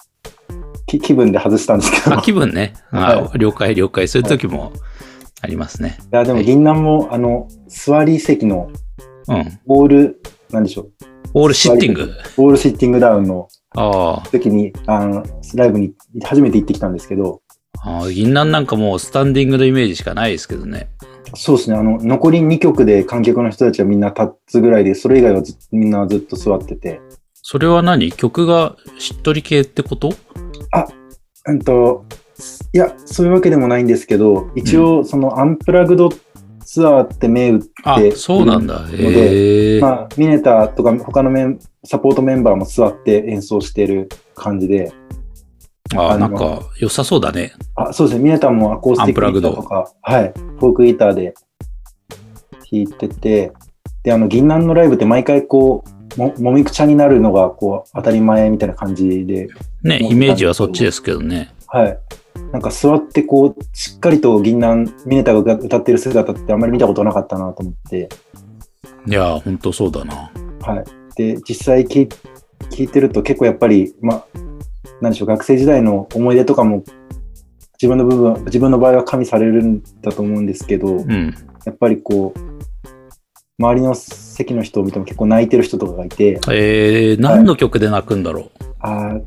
き気分で外したんですけど。あ、気分ね。あ、は了解了解。そういう時もありますね。いや、でも銀杏も、あの、座り席のうん。ボール、なんでしょう？オールシッティング。ボールシッティングダウンのあ時に、あの、ライブに初めて行ってきたんですけど、ああ、銀杏なんかもうスタンディングのイメージしかないですけどね。そうですね、あの、残り2曲で観客の人たちはみんな立つぐらいで、それ以外はずみんなずっと座ってて、それは何？曲がしっとり系ってこと？うんと、いや、そういうわけでもないんですけど、一応、そのアンプラグドツアーって銘打って、あ、そうなんだ。でへえ。まあ、ミネタとか他のメンサポートメンバーも座って演奏してる感じで、あ、あのなんか良さそうだね。あ、そうですね。ミネタもアコースティックギターとか、はい、フォークギターで弾いてて、で、あの、銀杏のライブって毎回こう、も、もみくちゃになるのが、こう、当たり前みたいな感じで、ね、イメージはそっちですけどね。はい。なんか座ってこう、しっかりと銀杏、ミネタが歌ってる姿ってあんまり見たことなかったなと思って、いや、ほんとそうだな。はい。で、実際聞い聞いてると結構やっぱり、まあ、なんでしょう、学生時代の思い出とかも、自分の部分、自分の場合は加味されるんだと思うんですけど、うん。やっぱりこう、周りの席の人を見ても結構泣いてる人とかがいて、えー、何の曲で泣くんだろう？ああ、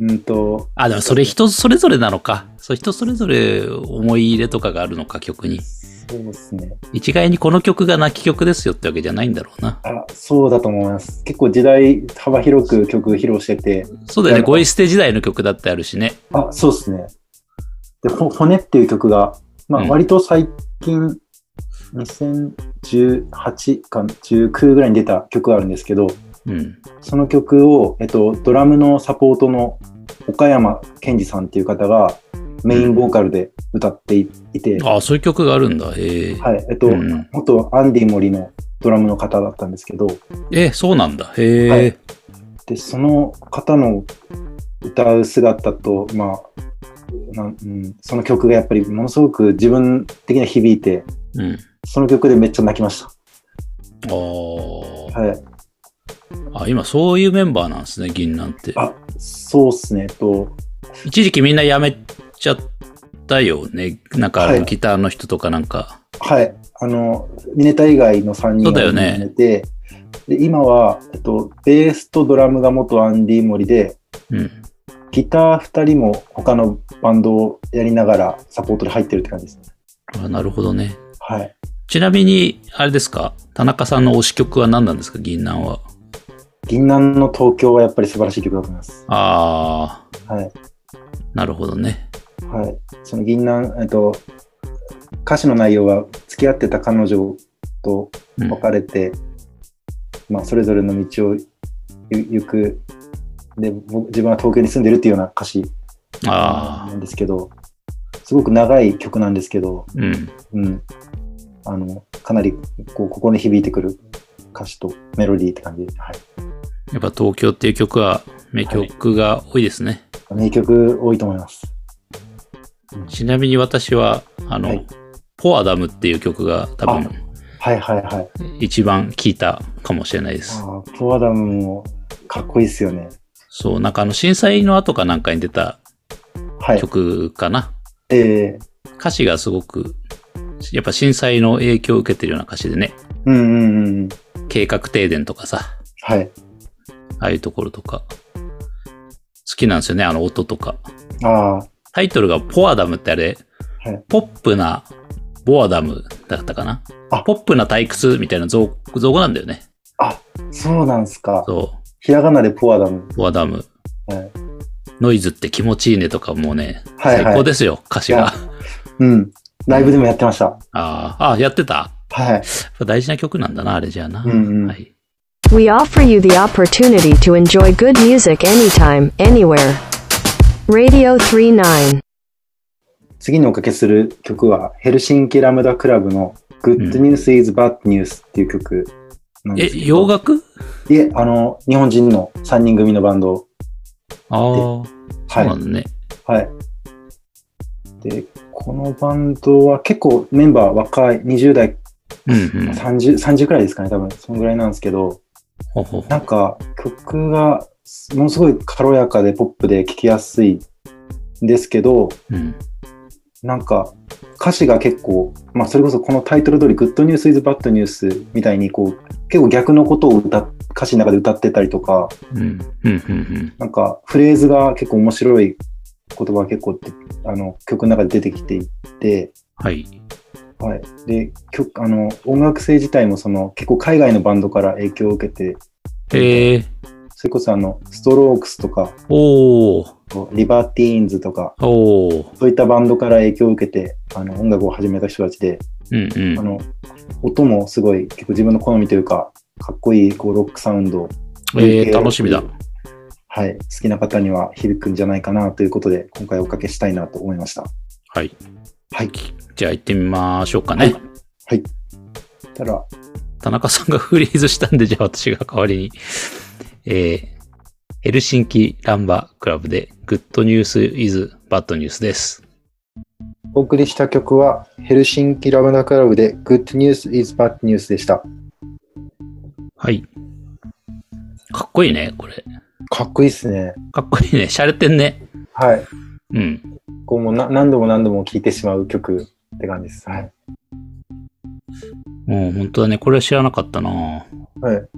うんと、あ、でもそれ人それぞれなのか。そう、人それぞれ思い入れとかがあるのか、曲に。そうですね。一概にこの曲が泣き曲ですよってわけじゃないんだろうな。あそうだと思います。結構時代幅広く曲披露してて、そうだよね。ゴイステ時代の曲だってあるしね。あ、そうですね。で、ほ骨っていう曲が、まあうん割と最近、2018か19ぐらいに出た曲があるんですけど、うん。その曲を、えっと、ドラムのサポートの岡山健二さんっていう方がメインボーカルで歌っていいて、ああ、そういう曲があるんだ。ええはい、えっと、うん元アンディ森のドラムの方だったんですけど、え、そうなんだ。へえ、はいで、その方の歌う姿と、まあ、なんうん、その曲がやっぱりものすごく自分的には響いて、うん。その曲でめっちゃ泣きました。あーはい。あ。今そういうメンバーなんですね、銀なんて。あ、そうっすね。と、一時期みんな辞めちゃったよね。なんかギターの人とかなんか。はい。あの、ミネタ以外の3人そうだよねが辞めて、で、今は、えっと、ベースとドラムが元アンディ森で、うん。ギター2人も他のバンドをやりながらサポートで入ってるって感じですね。あなるほどね。はい。ちなみに、あれですか？田中さんの推し曲は何なんですか？銀杏は。銀杏の東京はやっぱり素晴らしい曲だと思います。あはい。あ、なるほどね。はい。その銀杏、えっと、歌詞の内容は付き合ってた彼女とうん。別れて、まあ、それぞれの道をゆ行く。で、僕自分は東京に住んでるっていうような歌詞ああ、なんですけど、すごく長い曲なんですけど、うん。うん。あの、かなりこう心に響いてくる歌詞とメロディーって感じで、はい。やっぱ東京っていう曲は名曲が多いですね。名曲多いと思います。ちなみに私は、あの、はいポアダムっていう曲が多分はいはいはい。一番聴いたかもしれないです。ポアダムもかっこいいっすよね。そう、なんかあの震災の後かなんかに出たはい。曲かな。ええ歌詞がすごく、やっぱ震災の影響を受けてるような歌詞でね、うんうんうんうん。計画停電とかさ、はい。ああいうところとか、好きなんですよね、あの音とか。ああ、タイトルがポアダムってあれ、はい。ポップなボアダムだったかな？あポップな退屈みたいな造造語なんだよね。あ、そうなんすか。そひらがなでポアダム。う、ボアダム。はい。ノイズって気持ちいいねとかもうね、はいはい最高ですよ、歌詞が。うん。ライブでもやってました。ああ、あやってた？はい。大事な曲なんだな、あれじゃあな。うんうんはい。We offer you the opportunity to enjoy good music anytime, anywhere. Radio 39. 次におかけする曲は、ヘルシンキラムダクラブの Good News is Bad News っていう曲なんえです、けど。洋楽？いえ、あの、日本人の3人組のバンド。ああ、そうなんだね。はい。で、このバンドは結構メンバー若い、20代、うんうん。30、30くらいですかね、多分。そのぐらいなんですけど、なんか曲がものすごい軽やかでポップで聴きやすいんですけど、うん。なんか歌詞が結構、まあそれこそこのタイトル通り Good News is Bad News みたいにこう結構逆のことを歌っ歌詞の中で歌ってたりとか、うん。うん。うん。なんかフレーズが結構面白い言葉が結構あの曲の中で出てきていて、はい。はい。で、曲、あの、音楽性自体もその結構海外のバンドから影響を受けて、へえ。それこそあの、ストロークスとか、おー。リバティーンズとか、おー。そういったバンドから影響を受けて、あの、音楽を始めた人たちで、うんうん。あの、音もすごい結構自分の好みというか、かっこいいこうロックサウンド、えー、楽しみだ。はい、好きな方には響くんじゃないかなということで、今回おかけしたいなと思いました。はい。はい。じゃあ行ってみましょうかね。はい。たら、田中さんがフリーズしたんで、じゃあ私が代わりに。えー、ヘルシンキランバクラブで Good News is Bad News です。お送りした曲は、ヘルシンキラムダクラブで Good News is Bad News でした。はい。かっこいいね、これ。かっこいいっすね。かっこいいね。洒落てんね。はい。うん。こうもうな何度も何度も聴いてしまう曲って感じです。はい。もう本当だね。これは知らなかったなはい。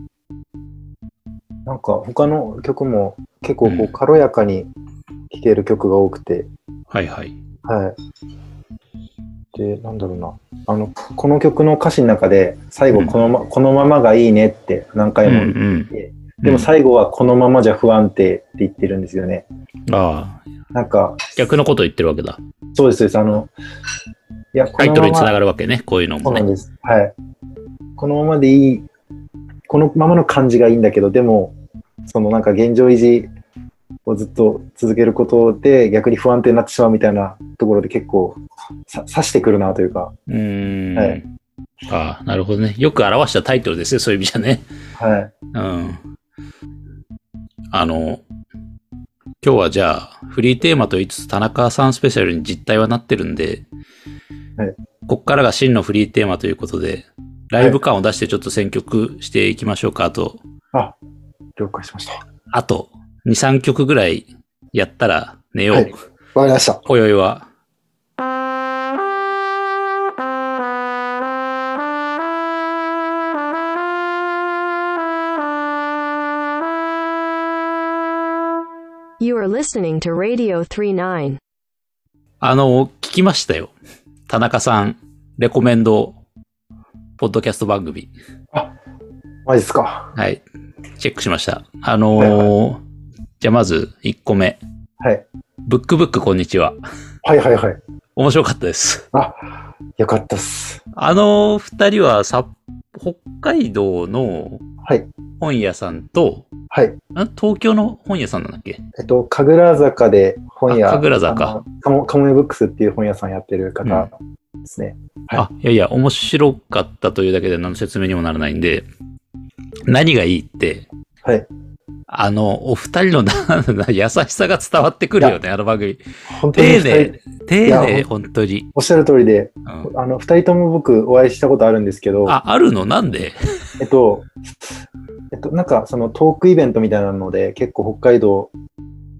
なんか他の曲も結構こうんう軽やかに聴ける曲が多くて、はいはい。はい。で、なんだろうな。あの、この曲の歌詞の中で最後うんこのま、このままがいいねって何回も言って、うんうん。でも最後はこのままじゃ不安定って言ってるんですよね。ああ、なんか、逆のこと言ってるわけだ。そうです、そうです。あの、いや、こタイトルにつなる。がるわけね。こういうのもね。そうなんです。はい。このままでいい、このままの感じがいいんだけど、でも、そのなんか現状維持をずっと続けることで逆に不安定になってしまうみたいなところで結構さ刺してくるなというか、うーん。はいああ、なるほどね。よく表したタイトルですよ。そういう意味じゃね。はい。うん。あの、今日はじゃあ、フリーテーマと言いつつ、田中さんスペシャルに実態はなってるんで、はいこっからが真のフリーテーマということで、ライブ感を出してちょっと選曲していきましょうか。あと、あ、了解しました。あと、2、3曲ぐらいやったら寝よう。はいわかりました。今宵は。You are listening to Radio 39. あの、聞きましたよ。田中さん、レコメンド、ポッドキャスト番組。マジっすか。はい。チェックしました。あのーはいじゃあまず1個目。はい。ブックブックこんにちは。はいはいはい。面白かったです。あ、よかったっす。あの二人はさ、北海道のはい。本屋さんと、はい。ん東京の本屋さんなんだっけ？えっと、神楽坂で本屋、あ神楽坂カモカモメブックスっていう本屋さんやってる方ですね。はいあ、いやいや、面白かったというだけで何の説明にもならないんで、何がいいって、はい。あの、お二人のな優しさが伝わってくるよね、あの番組。本当に丁寧、丁寧、本当に。おっしゃる通りで、うんあの、二人とも僕お会いしたことあるんですけど、あ、あるの？なんで？えっと、えっと、なんかそのトークイベントみたいなので、結構北海道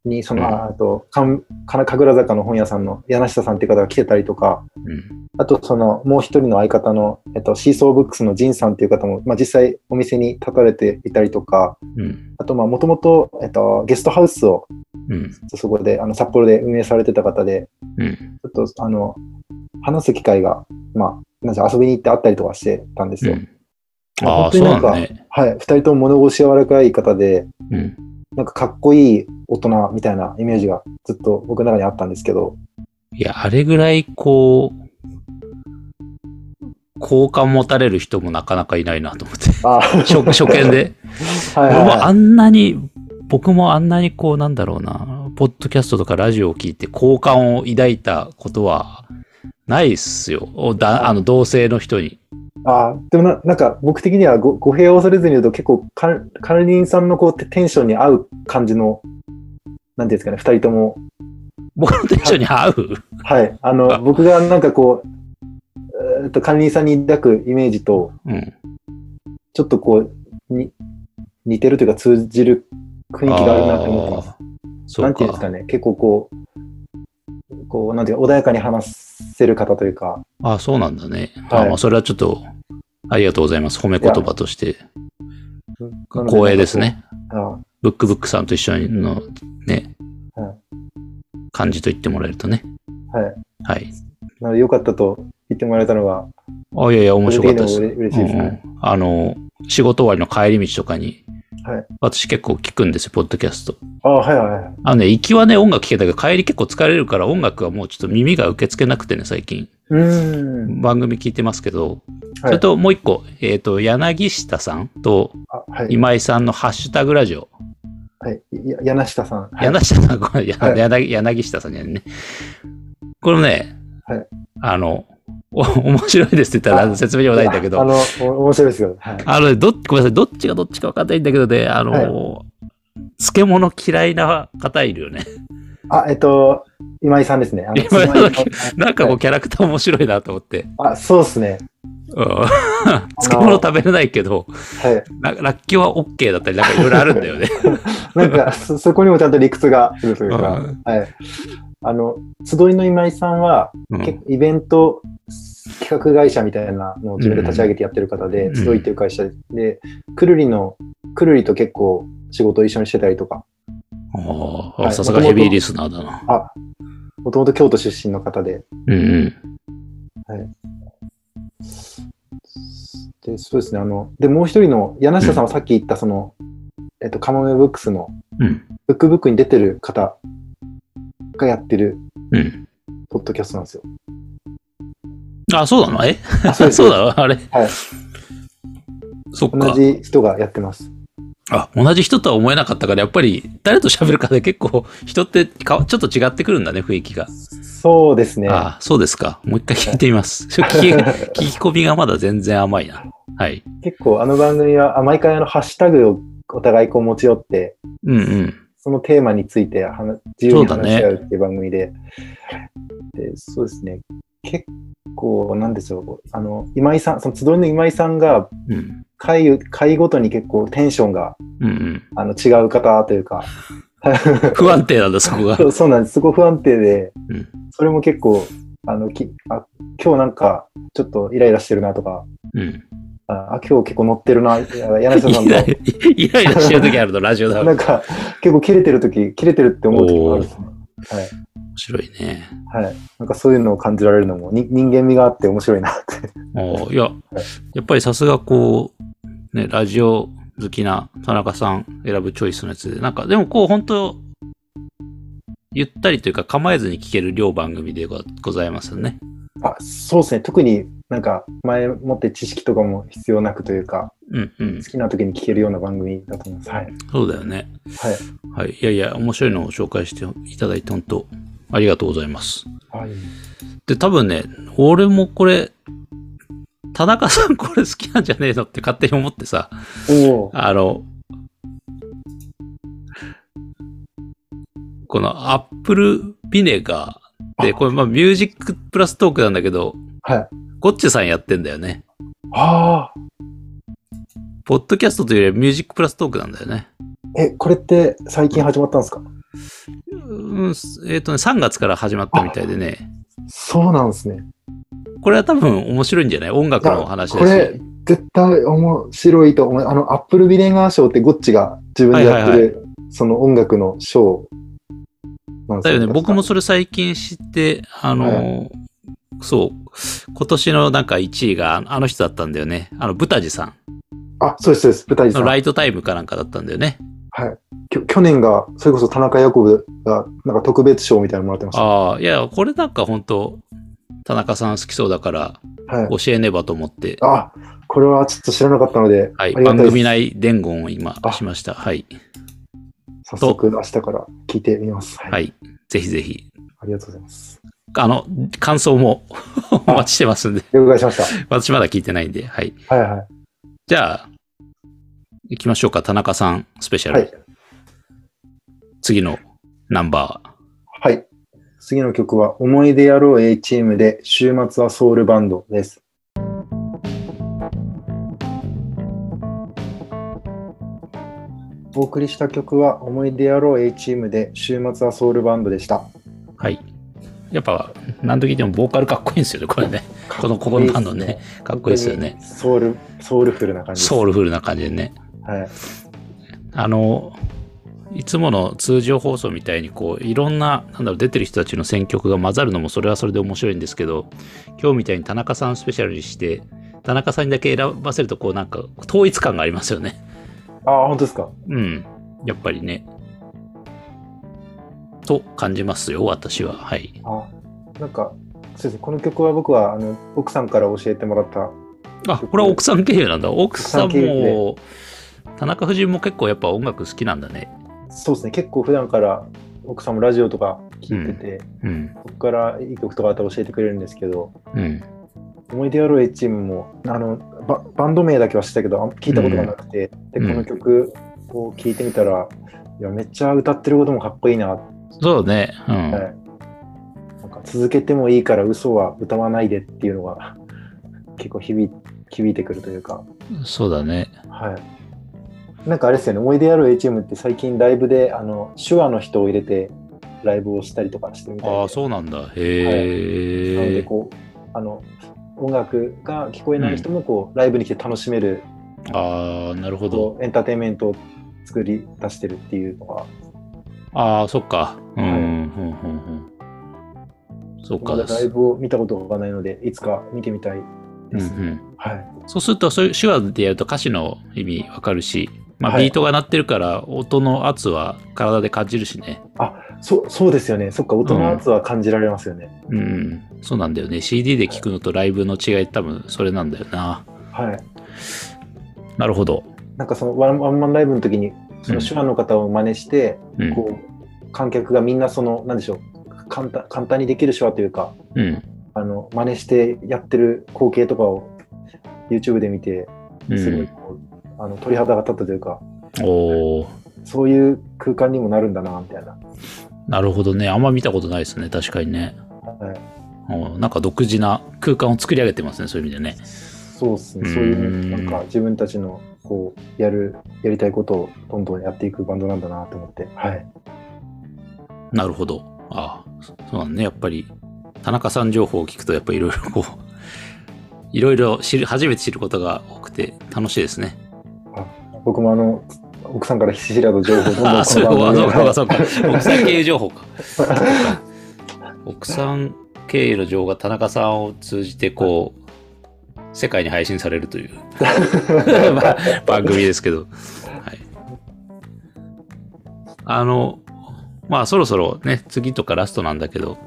に、その、うんああと、かんかな神楽坂の本屋さんの柳下さんっていう方が来てたりとか、うん。あとそのもう一人の相方の、えっと、シーソーブックスのジンさんっていう方も、まあ、実際お店に立たれていたりとか、うん。あとまあもともと、えっと、ゲストハウスをうん。そこであの札幌で運営されてた方で、うん。ちょっとあの話す機会が、まあ、なんか遊びに行ってあったりとかしてたんですよ。本当そうになんか、ね。はい、二人とも物腰柔らかい方で、うん。なんかかっこいい大人みたいなイメージがずっと僕の中にあったんですけど、いや、あれぐらい、こう、好感持たれる人もなかなかいないなと思って。あ初初見で。はいはいもあんなに、僕もあんなにこう、なんだろうな、ポッドキャストとかラジオを聞いて好感を抱いたことはないっすよ。おだあの、同性の人に。い。あでもななんか僕的にはご語弊を恐れずに言うと結構カルカルリンさんのこうテテンションに合う感じの、なんていうんですかね、二人とも。僕のテンションに合う？はい。ああの、僕がなんかこう、えーっと、カルリンさんに抱くイメージと、うん。ちょっとこう、に似てるというか通じる雰囲気があるなと思ってます。なうんか。ていうんですかね、結構こう、こう、なんていうか、穏やかに話せる方というか、あそうなんだね。はいあまあ、それはちょっと、ありがとうございます。褒め言葉として。光栄です。ね。あブックブックさんと一緒のね、は感じと言ってもらえるとね。はい。はい。なので、よかったと言ってもらえたのが、あ、いやいや、面白かったです。嬉嬉しいですね。うんうんあの、仕事終わりの帰り道とかに、はい。私結構聞くんですよ、ポッドキャスト。あはいはいはい。あのね、行きはね、音楽聴けたけど、帰り結構疲れるから音楽はもうちょっと耳が受け付けなくてね、最近。うーん。番組聞いてますけど、そはい。れともう一個、えっ、と、柳下さんと。今井さんのハッシュタグラジオ。はい。や柳下さん。はい柳下さん、ごめん、やはい柳柳下さんじゃないね。これもね、はいあの、お面白いですって言ったらあ説明にもないんだけど、あの、お面白いですよ。はい。あのね、どっごめんなさい、どっちがどっちか分かんないんだけどね、あの、漬物嫌いな方いるよね。あ、えっと、今井さんですね。今井さんなんかこうはいキャラクター面白いなと思って。あ、そうですね。うん漬物食べれないけど、はい。ららっきょうは OK だったり、なんかいろいろあるんだよね。なんか、そそこにもちゃんと理屈があるというか、うんはい。あの、集いの今井さんは、うんイベント企画会社みたいなのを自分で立ち上げてやってる方で、うん集いっていう会社で、くるりの、くるりと結構仕事を一緒にしてたりとか、あはいあさすがヘビーリスナーだな。あ、もともと京都出身の方で、うんうん。で、そうですね、あの、で、もう一人の、柳下さんはさっき言った、その、えっと、カモメブックスの、うん。ブックブックに出てる方がやってる、うん。ポッドキャストなんですよ。あ、そうなの？え？あそう そうだわあれ？はい。そっか。同じ人がやってます。あ、同じ人とは思えなかったから、やっぱり誰と喋るかで結構人ってかちょっと違ってくるんだね、雰囲気が。そうですね。あそうですか。もう一回聞いてみます。聞き聞き込みがまだ全然甘いな。はい。結構あの番組は、あ毎回あのハッシュタグをお互いこう持ち寄って、うんうん。そのテーマについて話自由に話し合うっていう番組で、でそうですね。結構、なんでしょう。あの、今井さん、その集いの今井さんが、うん。回、回ごとに結構テンションがうんうん。あの違う方というか、不安定なんだ、そこがそ。うそうなんです。すごい不安定で、うんそれも結構、あの、きあ今日なんか、ちょっとイライラしてるなとか、うん。あ、あ今日結構乗ってるな、柳下さんと、イライラしてる時あるの、ラジオだ。面 なんか、結構切れてる時、切れてるって思う時もあるんですね。白いね。はい。はい。なんかそういうのを感じられるのも、に人間味があって面白いなって。おいや、やっぱりさすがこう、ね、ラジオ好きな田中さん選ぶチョイスのやつで、なんかでもこう本当ゆったりというか構えずに聞ける両番組でごございますよね。あ、そうですね。特になんか、前もって知識とかも必要なくというか、うんうん好。きな時に聞けるような番組だと思います。はい。そうだよね。はい。はい。いやいや、面白いのを紹介していただいて本当ありがとうございます。はい。で、多分ね、俺もこれ、田中さんこれ好きなんじゃねえのって勝手に思ってさ。あの、このアップルビネガーで、これまあミュージックプラストークなんだけど、はい。ゴッチェさんやってんだよね。ああ。ポッドキャストというよりはミュージックプラストークなんだよね。え、これって最近始まったんですか？うん、えっ、とね、3月から始まったみたいでね。そうなんですね。これは多分面白いんじゃない？音楽の話だこれし。、絶対面白いと思う。あの、アップルビネガー賞ってゴッチが自分でやってる、はいはいその音楽の賞なんですだよね、僕も確それ最近知って、あの、そう、今年のなんか1位がああの人だったんだよね。あの、ブタジさんかあ、そうです、そうです。舞台さん。ライトタイムかなんかだったんだよね。きょ去年が、それこそ田中ヤコブが、なんか特別賞みたいなのもらってました。ああ、いや、これなんか本当田中さん好きそうだからはい。教えねばと思って、あ、これはちょっと知らなかったので、はい、番組内伝言を今あしました。はい。早速明日から聞いてみます。はい。はい。ぜひぜひ。ありがとうございます。あの、感想も お待ちしてますんで、了解しました。私まだ聞いてないんで、はい。はいはい。じゃあ、行きましょうか。田中さんスペシャル。はい。次のナンバー。はい。次の曲は、思い出やろう A チームで、週末はソウルバンドです。お送りした曲は、思い出やろう A チームで、週末はソウルバンドでした。はい。やっぱ、何度聞いてもボーカルかっこいいんですよね、これね。この、ここのバンドね。かっこいいですよねソウル、ソウルフルな感じ。ソウルフルな感じでね。はい。あの、いつもの通常放送みたいにこういろんななんだろう出てる人たちの選曲が混ざるのもそれはそれで面白いんですけど今日みたいに田中さんスペシャルにして田中さんにだけ選ばせるとこうなんか統一感がありますよねああ、本当ですか？うんやっぱりねと感じますよ私ははいあなんか、そうですね。この曲は僕は、あの、奥さんから教えてもらった。あこれは奥さん経由なんだ奥さんも田中夫人も結構やっぱ音楽好きなんだね。そうですね。結構普段から奥さんもラジオとか聞いてて、うん。そこからいい曲とかあったら教えてくれるんですけど、うん。思い出やろう A チームも、あのバ、バンド名だけは知ったけど、聞いたことがなくて、で、うん。この曲を聞いてみたら、いや、めっちゃ歌ってることもかっこいいな、そうね。うん、はい。なんか続けてもいいから嘘は歌わないでっていうのが結構響響いてくるというか、そうだね。はい。なんかあれですよね、思い出ある A チームって最近ライブであの手話の人を入れてライブをしたりとかしてみたいでああ、そうなんだ。なのへえ。でこうあの音楽が聞こえない人もこう、ライブに来て楽しめるああ、なるほど。エンターテインメントを作り出してるっていうのがああ、そっか。うん、はいうん、うん、うん。そうかまだライブを見たことがないのでいつか見てみたいうん、うです。ん。はい。そうすると、そういう手話でやると歌詞の意味わかるし、まあ、はいビートが鳴ってるから、音の圧は体で感じるしね。そうそうですよね。そっか音の圧は感じられますよね。うん、そうなんだよね。CD で聴くのとライブの違い、多分それなんだよな。はい。なるほど。なんかそのワンワンマンライブの時にその手話の方を真似して、うん。こう観客がみんなそのなんでしょう簡単簡単にできる手話というかうん。あの真似してやってる光景とかを YouTube で見てうすごいあの鳥肌が立ったというかおーそういう空間にもなるんだなみたいな。なるほどね。あんま見たことないですね。確かにね。はいおなんか独自な空間を作り上げてますね。そういう意味でね。そうですね。うんそういうなんか自分たちのこうやるやりたいことをどんどんやっていくバンドなんだなと思って。はい。なるほど。ああ、そうなんね。やっぱり、田中さん情報を聞くと、やっぱいろいろこう、いろいろ知る、初めて知ることが多くて楽しいですね。僕もあの奥さんからひしひらと情報をどんどん ああ、そうか、そうか。奥さん経由情報か。奥さん経由の情報が田中さんを通じて、こう、世界に配信されるというまあ番組ですけど。はい。あの、まあそろそろね、次とかラストなんだけど、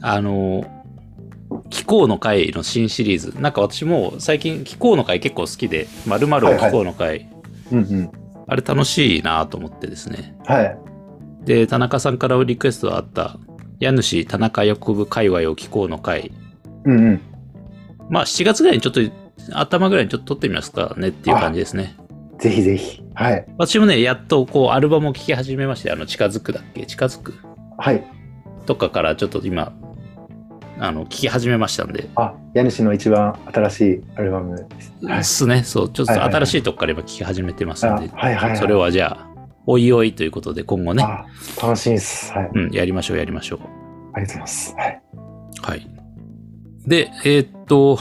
あの、気候の会の新シリーズ。なんか私も最近気候の会結構好きで、まるまる気候の会、うんうん。あれ楽しいなと思ってですね。はい。で、田中さんからリクエストがあった、家主田中横部界隈を気候の会。うんうん。まあ7月ぐらいにちょっと、頭ぐらいにちょっと撮ってみますかねっていう感じですね。ぜひぜひ。はい。私もね、やっとこうアルバムを聴き始めまして、あの、近づくだっけ？近づく？はい。とかからちょっと今、あの、聴き始めましたんで。あ、家主の一番新しいアルバムです。はいですね。そう、ちょっと新しいとこから今聴き始めてますあんで、はいはいはい。それはじゃあ、おいおいということで今後ね、あ楽しみです。はい。うん、やりましょうやりましょう。ありがとうございます。はい。はい。で、えーっと、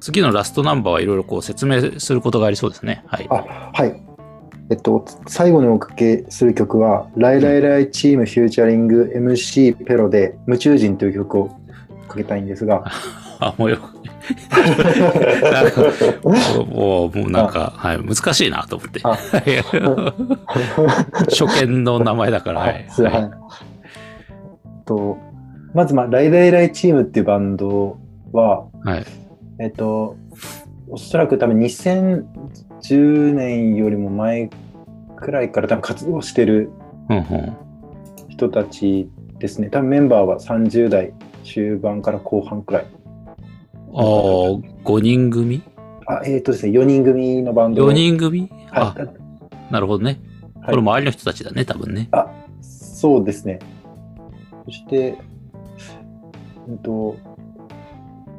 次のラストナンバーはいろいろこう説明することがありそうですね。はい。あ、はい。えっと、最後におかけする曲は、ライライライチームフューチャリング MC ペロで、宇宙人という曲をかけたいんですが、あ、もうよ。なんかもう、もうなんか、はい、難しいなと思って。あ 初見の名前だから、はい。はいはいとまず、まあ、ライライライチームっていうバンドは、はい。えっと、おそらく多分2010年よりも前くらいから多分活動してる。人たちですね。多分メンバーは30代中盤から後半くらい。ああ、5人組？あ、えっ、とですね、4人組のバンド。?4 人組？あはい、なるほどね。はいこれ周りの人たちだね、多分ね。あ、そうですね。そして、うんと、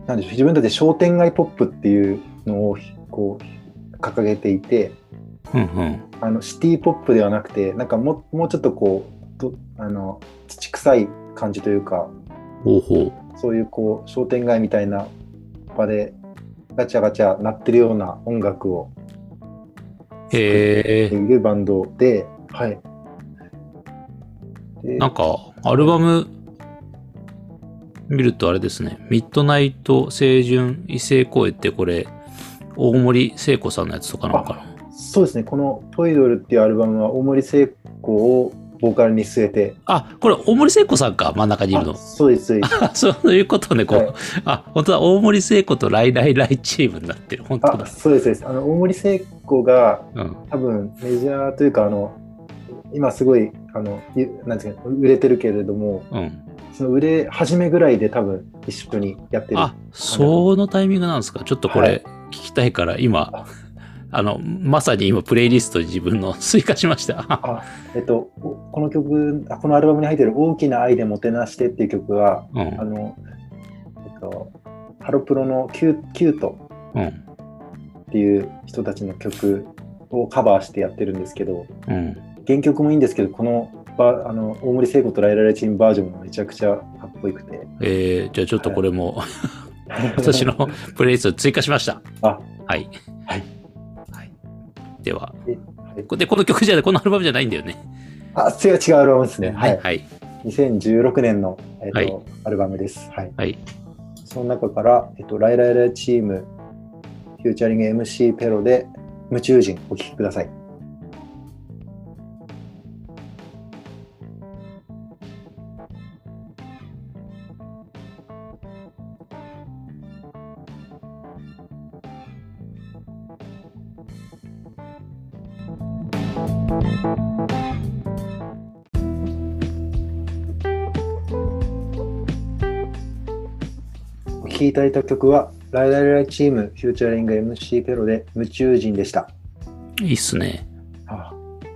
なんでしょう、自分たちで商店街ポップっていうのをこう掲げていて、うんうん。あのシティポップではなくて、なんかももうちょっとこう、とあの土臭い感じというか、ほうほそういうこう商店街みたいな場でガチャガチャ鳴ってるような音楽をう。へえ。いるバンドで、はい。でなんか、アルバム見るとあれですね。ミッドナイト清純異性声ってこれ、大森聖子さんのやつとかなのかなそうですね、この「ポイドル」っていうアルバムは大森聖子をボーカルに据えて、あ、これ大森聖子さんか、真ん中にいるあの。そうです、そうです。あそういうことね、こう。はいあ、本当だ、大森聖子とライライライチームになってる。本当あだ。そうです、そうです。あの大森聖子がうん。多分メジャーというか、あの今すごいあのゆなんですか、売れてるけれども、うん。その売れ始めぐらいで多分一緒にやってる。あ、そのタイミングなんですか？ちょっとこはれ聞きたいから、今あ、あの、まさに今、プレイリストに自分の 追加しました。あえっと、おこの曲あ、このアルバムに入ってる「大きな愛でもてなして」っていう曲は、うん。あの、えっと、ハロプロのキュキュートうん。っていう人たちの曲をカバーしてやってるんですけど、うん。原曲もいいんですけど、このバあの大森聖子とライララチームバージョンもめちゃくちゃかっこよくて。えー、じゃあちょっとこれも、私のプレイリストに追加しました。あ、はい。はい。はい。では、えはいこで、この曲じゃない、このアルバムじゃないんだよね。あ、違う違うアルバムですね。はい。はい。2016年の、えっとはいアルバムです。はい。はい。その中から、えっと、ライライラチーム、フューチャリング MC ペロで、夢中人お聴きください。聴きいただいた曲は、ライライラチーム、フューチャリング MC ペロで、夢中人でした。いいっすね。あ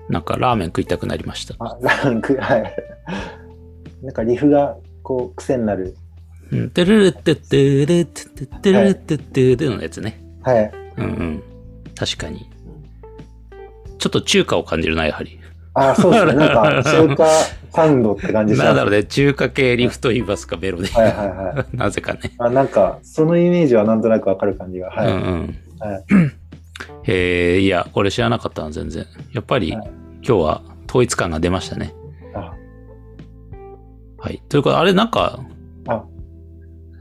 なんかラーメン食いたくなりました。あ、ランク、はい。なんかリフが、こう、癖になる。うん。てるるってってるってってってるってってるのやつね。はい。うんうん。確かに。ちょっと中華を感じるな、やはり。あ、そうですね。なんか、中華サウンドって感じしますなんだろうね、中華系リフと言いますか、ベロで。はいはいはい。なぜかね。あなんか、そのイメージはなんとなくわかる感じが。はい。うんうん。はいへえ、いや、これ知らなかったな、全然。やっぱり、はい今日は統一感が出ましたね。あはい。というか、あれなんか、あ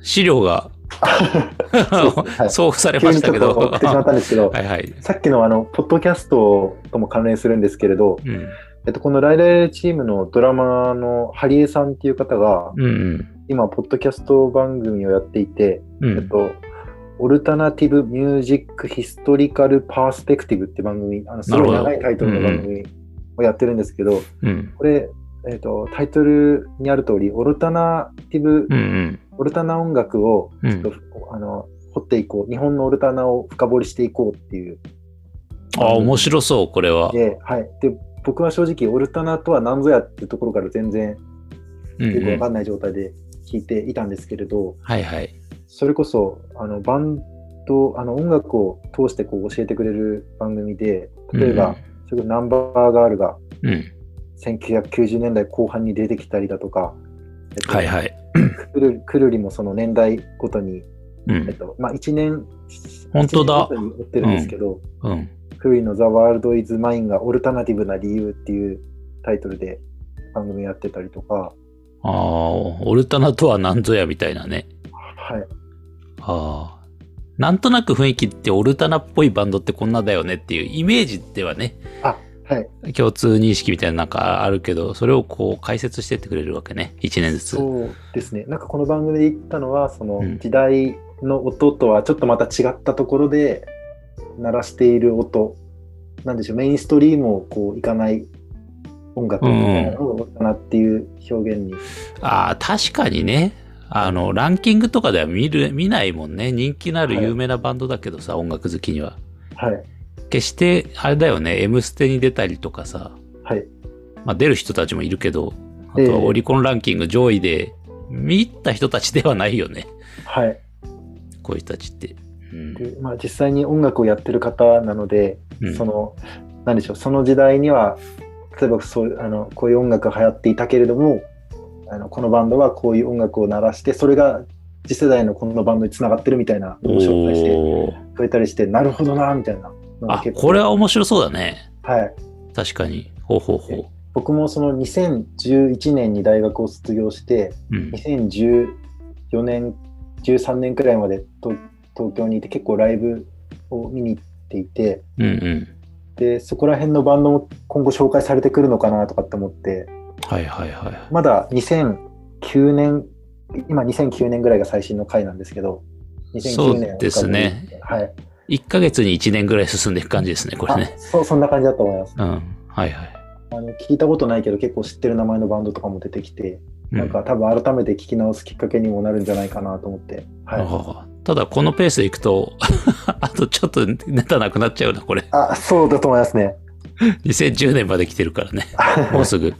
資料が はい送付されましたけど。と送ってしまったんですけど、はいはい。さっきのあの、ポッドキャストとも関連するんですけれど、うん。えっと、このライライラチームのドラマーのハリエさんっていう方が、うんうん。今、ポッドキャスト番組をやっていて、うん。えっと、オルタナティブ・ミュージック・ヒストリカル・パースペクティブって番組、あのすごい長いタイトルの番組をやってるんですけど、うん。これ、えっと、タイトルにある通り、オルタナティブうんうん。オルタナ音楽をうんちょっと、あの掘っていこう、日本のオルタナを深掘りしていこうっていう。あ、面白そう、これは。で、はい。で、僕は正直、オルタナとは何ぞやっていうところから全然うんうん。よくわかんない状態で聞いていたんですけれど、はいはい。それこそ、あの、バンド、あの、音楽を通してこう教えてくれる番組で、例えば、それこそナンバーガールがうん。うん。1990年代後半に出てきたりだとか、えっとはいはい。くるくるりもその年代ごとにうん。えっと、まあ、1年、本当だごとに追ってるんですけど、うん。クルリの The World is Mine がオルタナティブな理由っていうタイトルで番組やってたりとか、ああ、オルタナとは何ぞやみたいなね。はい。ああ。なんとなく雰囲気ってオルタナっぽいバンドってこんなだよねっていうイメージではね、あ、はい。共通認識みたいななんかあるけど、それをこう解説してってくれるわけね。一年ずつ。そうですね。なんかこの番組で言ったのは、そのうん時代の音とはちょっとまた違ったところで鳴らしている音、なんでしょう、メインストリームをこういかない音楽みたいなのをオルタナっていう表現に。ああ、確かにね。あの、ランキングとかでは見る、見ないもんね。人気のある有名なバンドだけどさ、音楽好きには。はい。決して、あれだよね、M ステに出たりとかさ、はい。まあ出る人たちもいるけど、あええとはオリコンランキング上位で見た人たちではないよね。はい。こういう人たちって。うん。でまあ、実際に音楽をやってる方なので、うんその、なんでしょう、その時代には、例えばそうあのこういう音楽が流行っていたけれども、あのこのバンドはこういう音楽を鳴らして、それが次世代のこのバンドにつながってるみたいなのを紹介してくれたりして、なるほどな、みたいなあ、これは面白そうだね。はい。確かに。ほうほうほ僕もその2011年に大学を卒業して、う。うん。2014年、13年くらいまで東東京にいて結構ライブを見に行っていて、うんうん。で、そこら辺のバンドも今後紹介されてくるのかなとかって思って、はいはいはい。まだ2009年、今2009年ぐらいが最新の回なんですけど、2009年そうですね。はい。1ヶ月に1年ぐらい進んでいく感じですね、これねあ。そう、そんな感じだと思います。うん。はいはい。あの聞いたことないけど結構知ってる名前のバンドとかも出てきて、うんなんか多分改めて聞き直すきっかけにもなるんじゃないかなと思って。はい。ただこのペースでいくと、あとちょっとネタなくなっちゃうな、これ。あ、そうだと思いますね。2010年まで来てるからね。もうすぐ。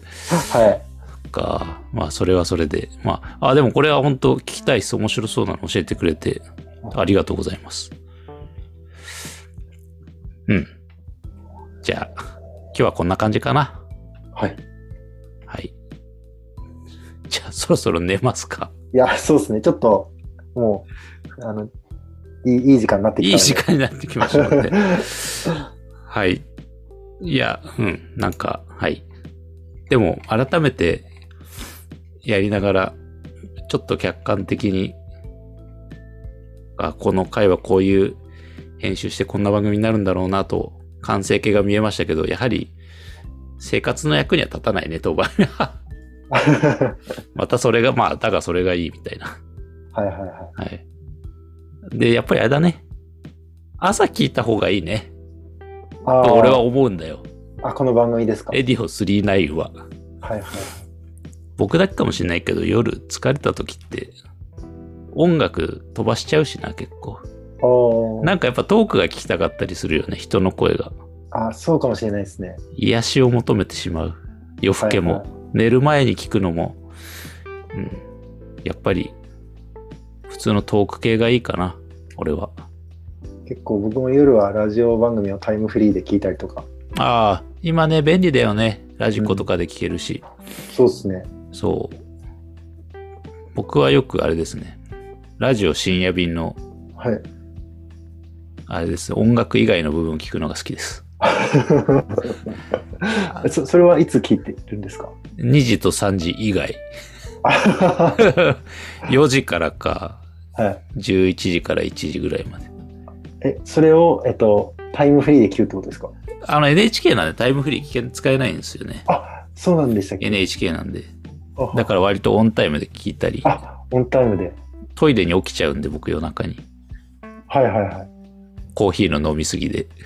はい。か。まあ、それはそれで。まあ、あ、でもこれは本当聞きたいです。面白そうなの教えてくれて、ありがとうございます。うん。じゃあ、今日はこんな感じかな。はい。はい。じゃあ、そろそろ寝ますか。いや、そうですね。ちょっと、もう、あの、いいいい時間になってきたいい時。間になってきましたので。はい。いや、うん、なんか、はい。でも、改めて、やりながら、ちょっと客観的に、あ、この回はこういう編集してこんな番組になるんだろうなと、完成形が見えましたけど、やはり、生活の役には立たないね、当番は。またそれが、まあ、だがそれがいいみたいな。はいはいはい。はい。で、やっぱりあれだね。朝聞いた方がいいね。あ俺は思うんだよ。あ、この番組ですか？レディオ39は。はいはい。僕だけかもしれないけど、夜疲れた時って、音楽飛ばしちゃうしな、結構。なんかやっぱトークが聞きたかったりするよね、人の声が。あ、そうかもしれないですね。癒しを求めてしまう。夜更けも。はいはい寝る前に聞くのも、うん。やっぱり、普通のトーク系がいいかな、俺は。結構僕も夜はラジオ番組をタイムフリーで聞いたりとか。ああ、今ね、便利だよね。ラジコとかで聞けるし。そうですね。そう。僕はよくあれですね。ラジオ深夜便の、はい。あれです。音楽以外の部分を聞くのが好きです。そそれはいつ聞いてるんですか？2時と3時以外。は4時からか、い。11時から1時ぐらいまで。え、それを、えっと、タイムフリーで聞くってことですか？あの NHK なんでタイムフリー使えないんですよね。あ、そうなんでしたっけ？NHK なんで。あだから割とオンタイムで聞いたり、あ、オンタイムで。トイレに起きちゃうんで僕夜中に。はいはいはい。コーヒーの飲みすぎで。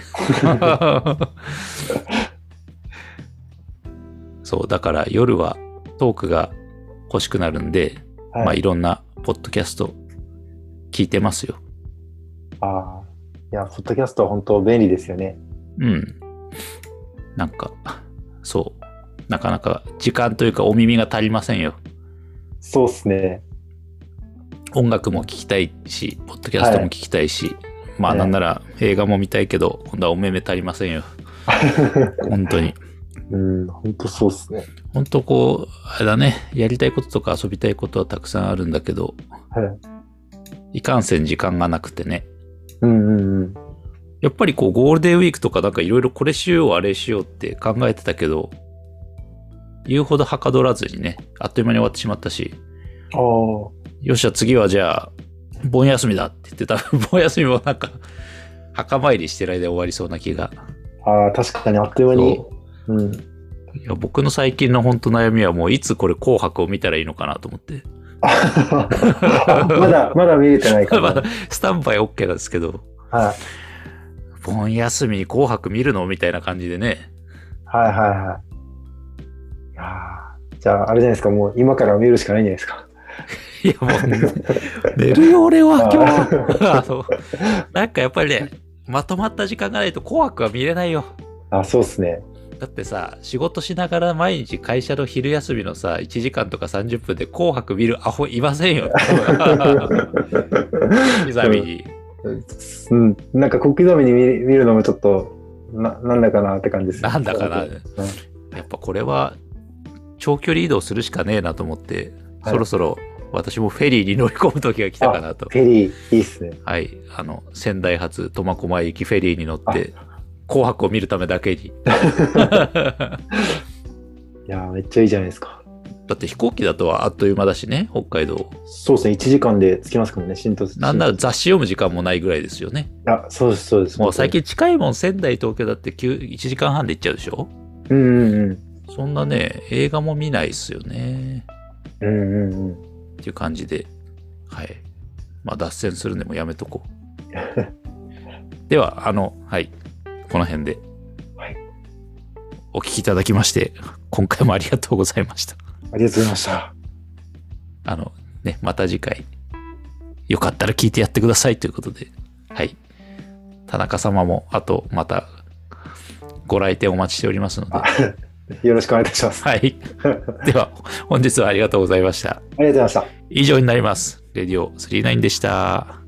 そう、だから夜はトークが欲しくなるんで、はい、まあいろんなポッドキャスト聞いてますよ。ああ。いや、ポッドキャストは本当便利ですよね。うん。なんか、そう。なかなか時間というかお耳が足りませんよ。そうっすね。音楽も聞きたいし、ポッドキャストも聞きたいし、まあなんなら映画も見たいけど、今度はお目目足りませんよ。本当に。うん、本当そうっすね。本当こう、あれだね、やりたいこととか遊びたいことはたくさんあるんだけど、はい。いかんせん時間がなくてね。うんうんうん。やっぱりこうゴールデンウィークとかなんかいろいろこれしようあれしようって考えてたけど、言うほどはかどらずにね、あっという間に終わってしまったし、ああ。よっしゃ次はじゃあ、盆休みだって言ってた。盆休みもなんか、墓参りしてる間で終わりそうな気が。ああ、確かにあっという間に。そうん。ういや僕の最近の本当悩みはもういつこれ紅白を見たらいいのかなと思って。あ まだ、まだ見れてないかまら。だスタンバイ OK なんですけど、はい。盆休みに紅白見るのみたいな感じでね。はいはいはい。いやーじゃあ、あれじゃないですか、もう今から見るしかないんじゃないですか。いやもう、寝るよ俺は今日。あの、なんかやっぱりね、まとまった時間がないと紅白は見れないよ。あ、そうっすね。だってさ、仕事しながら毎日会社の昼休みのさ、1時間とか30分で紅白見るアホいませんよ。刻みに。うん、なんか小刻みに見見るのもちょっと、な、なんだかなって感じです。なんだかなうんやっぱこれは、長距離移動するしかねえなと思って、はいそろそろ私もフェリーに乗り込む時が来たかなと。フェリー、いいっすね。はい。あの、仙台発苫小牧行きフェリーに乗って、紅白を見るためだけに。いやーめっちゃいいじゃないですか。だって飛行機だとあっという間だしね、北海道。そうですね、1時間で着きますからね、新都なんなら雑誌読む時間もないぐらいですよね。あ、そうです、そうです。もう最近近いもん仙台東京だって9 1時間半で行っちゃうでしょ？うんうんうん。そんなね、映画も見ないっすよね。うんうんうん。っていう感じで。はい。まあ脱線するんでもやめとこう。では、あの、はい。この辺で。はい。お聞きいただきまして、今回もありがとうございました。ありがとうございました。あの、ね、また次回、よかったら聞いてやってくださいということで。はい。田中様も、あと、また、ご来店お待ちしておりますので。あよろしくお願いいたします。あはい。では、本日はありがとうございました。りがとうございました。以上になります。レディオ39でした。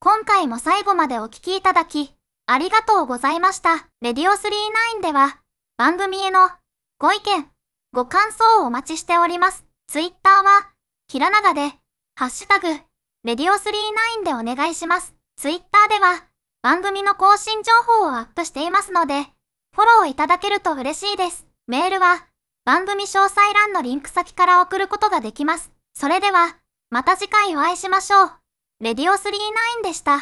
今回も最後までお聞きいただき、ありがとうございました。レディオ39では、番組へのご意見、ご感想をお待ちしております。ツイッターは、ひらながで、ハッシュタグ、レディオ39でお願いします。ツイッターでは、番組の更新情報をアップしていますので、フォローいただけると嬉しいです。メールは、番組詳細欄のリンク先から送ることができます。それでは、また次回お会いしましょう。レディオ39でした。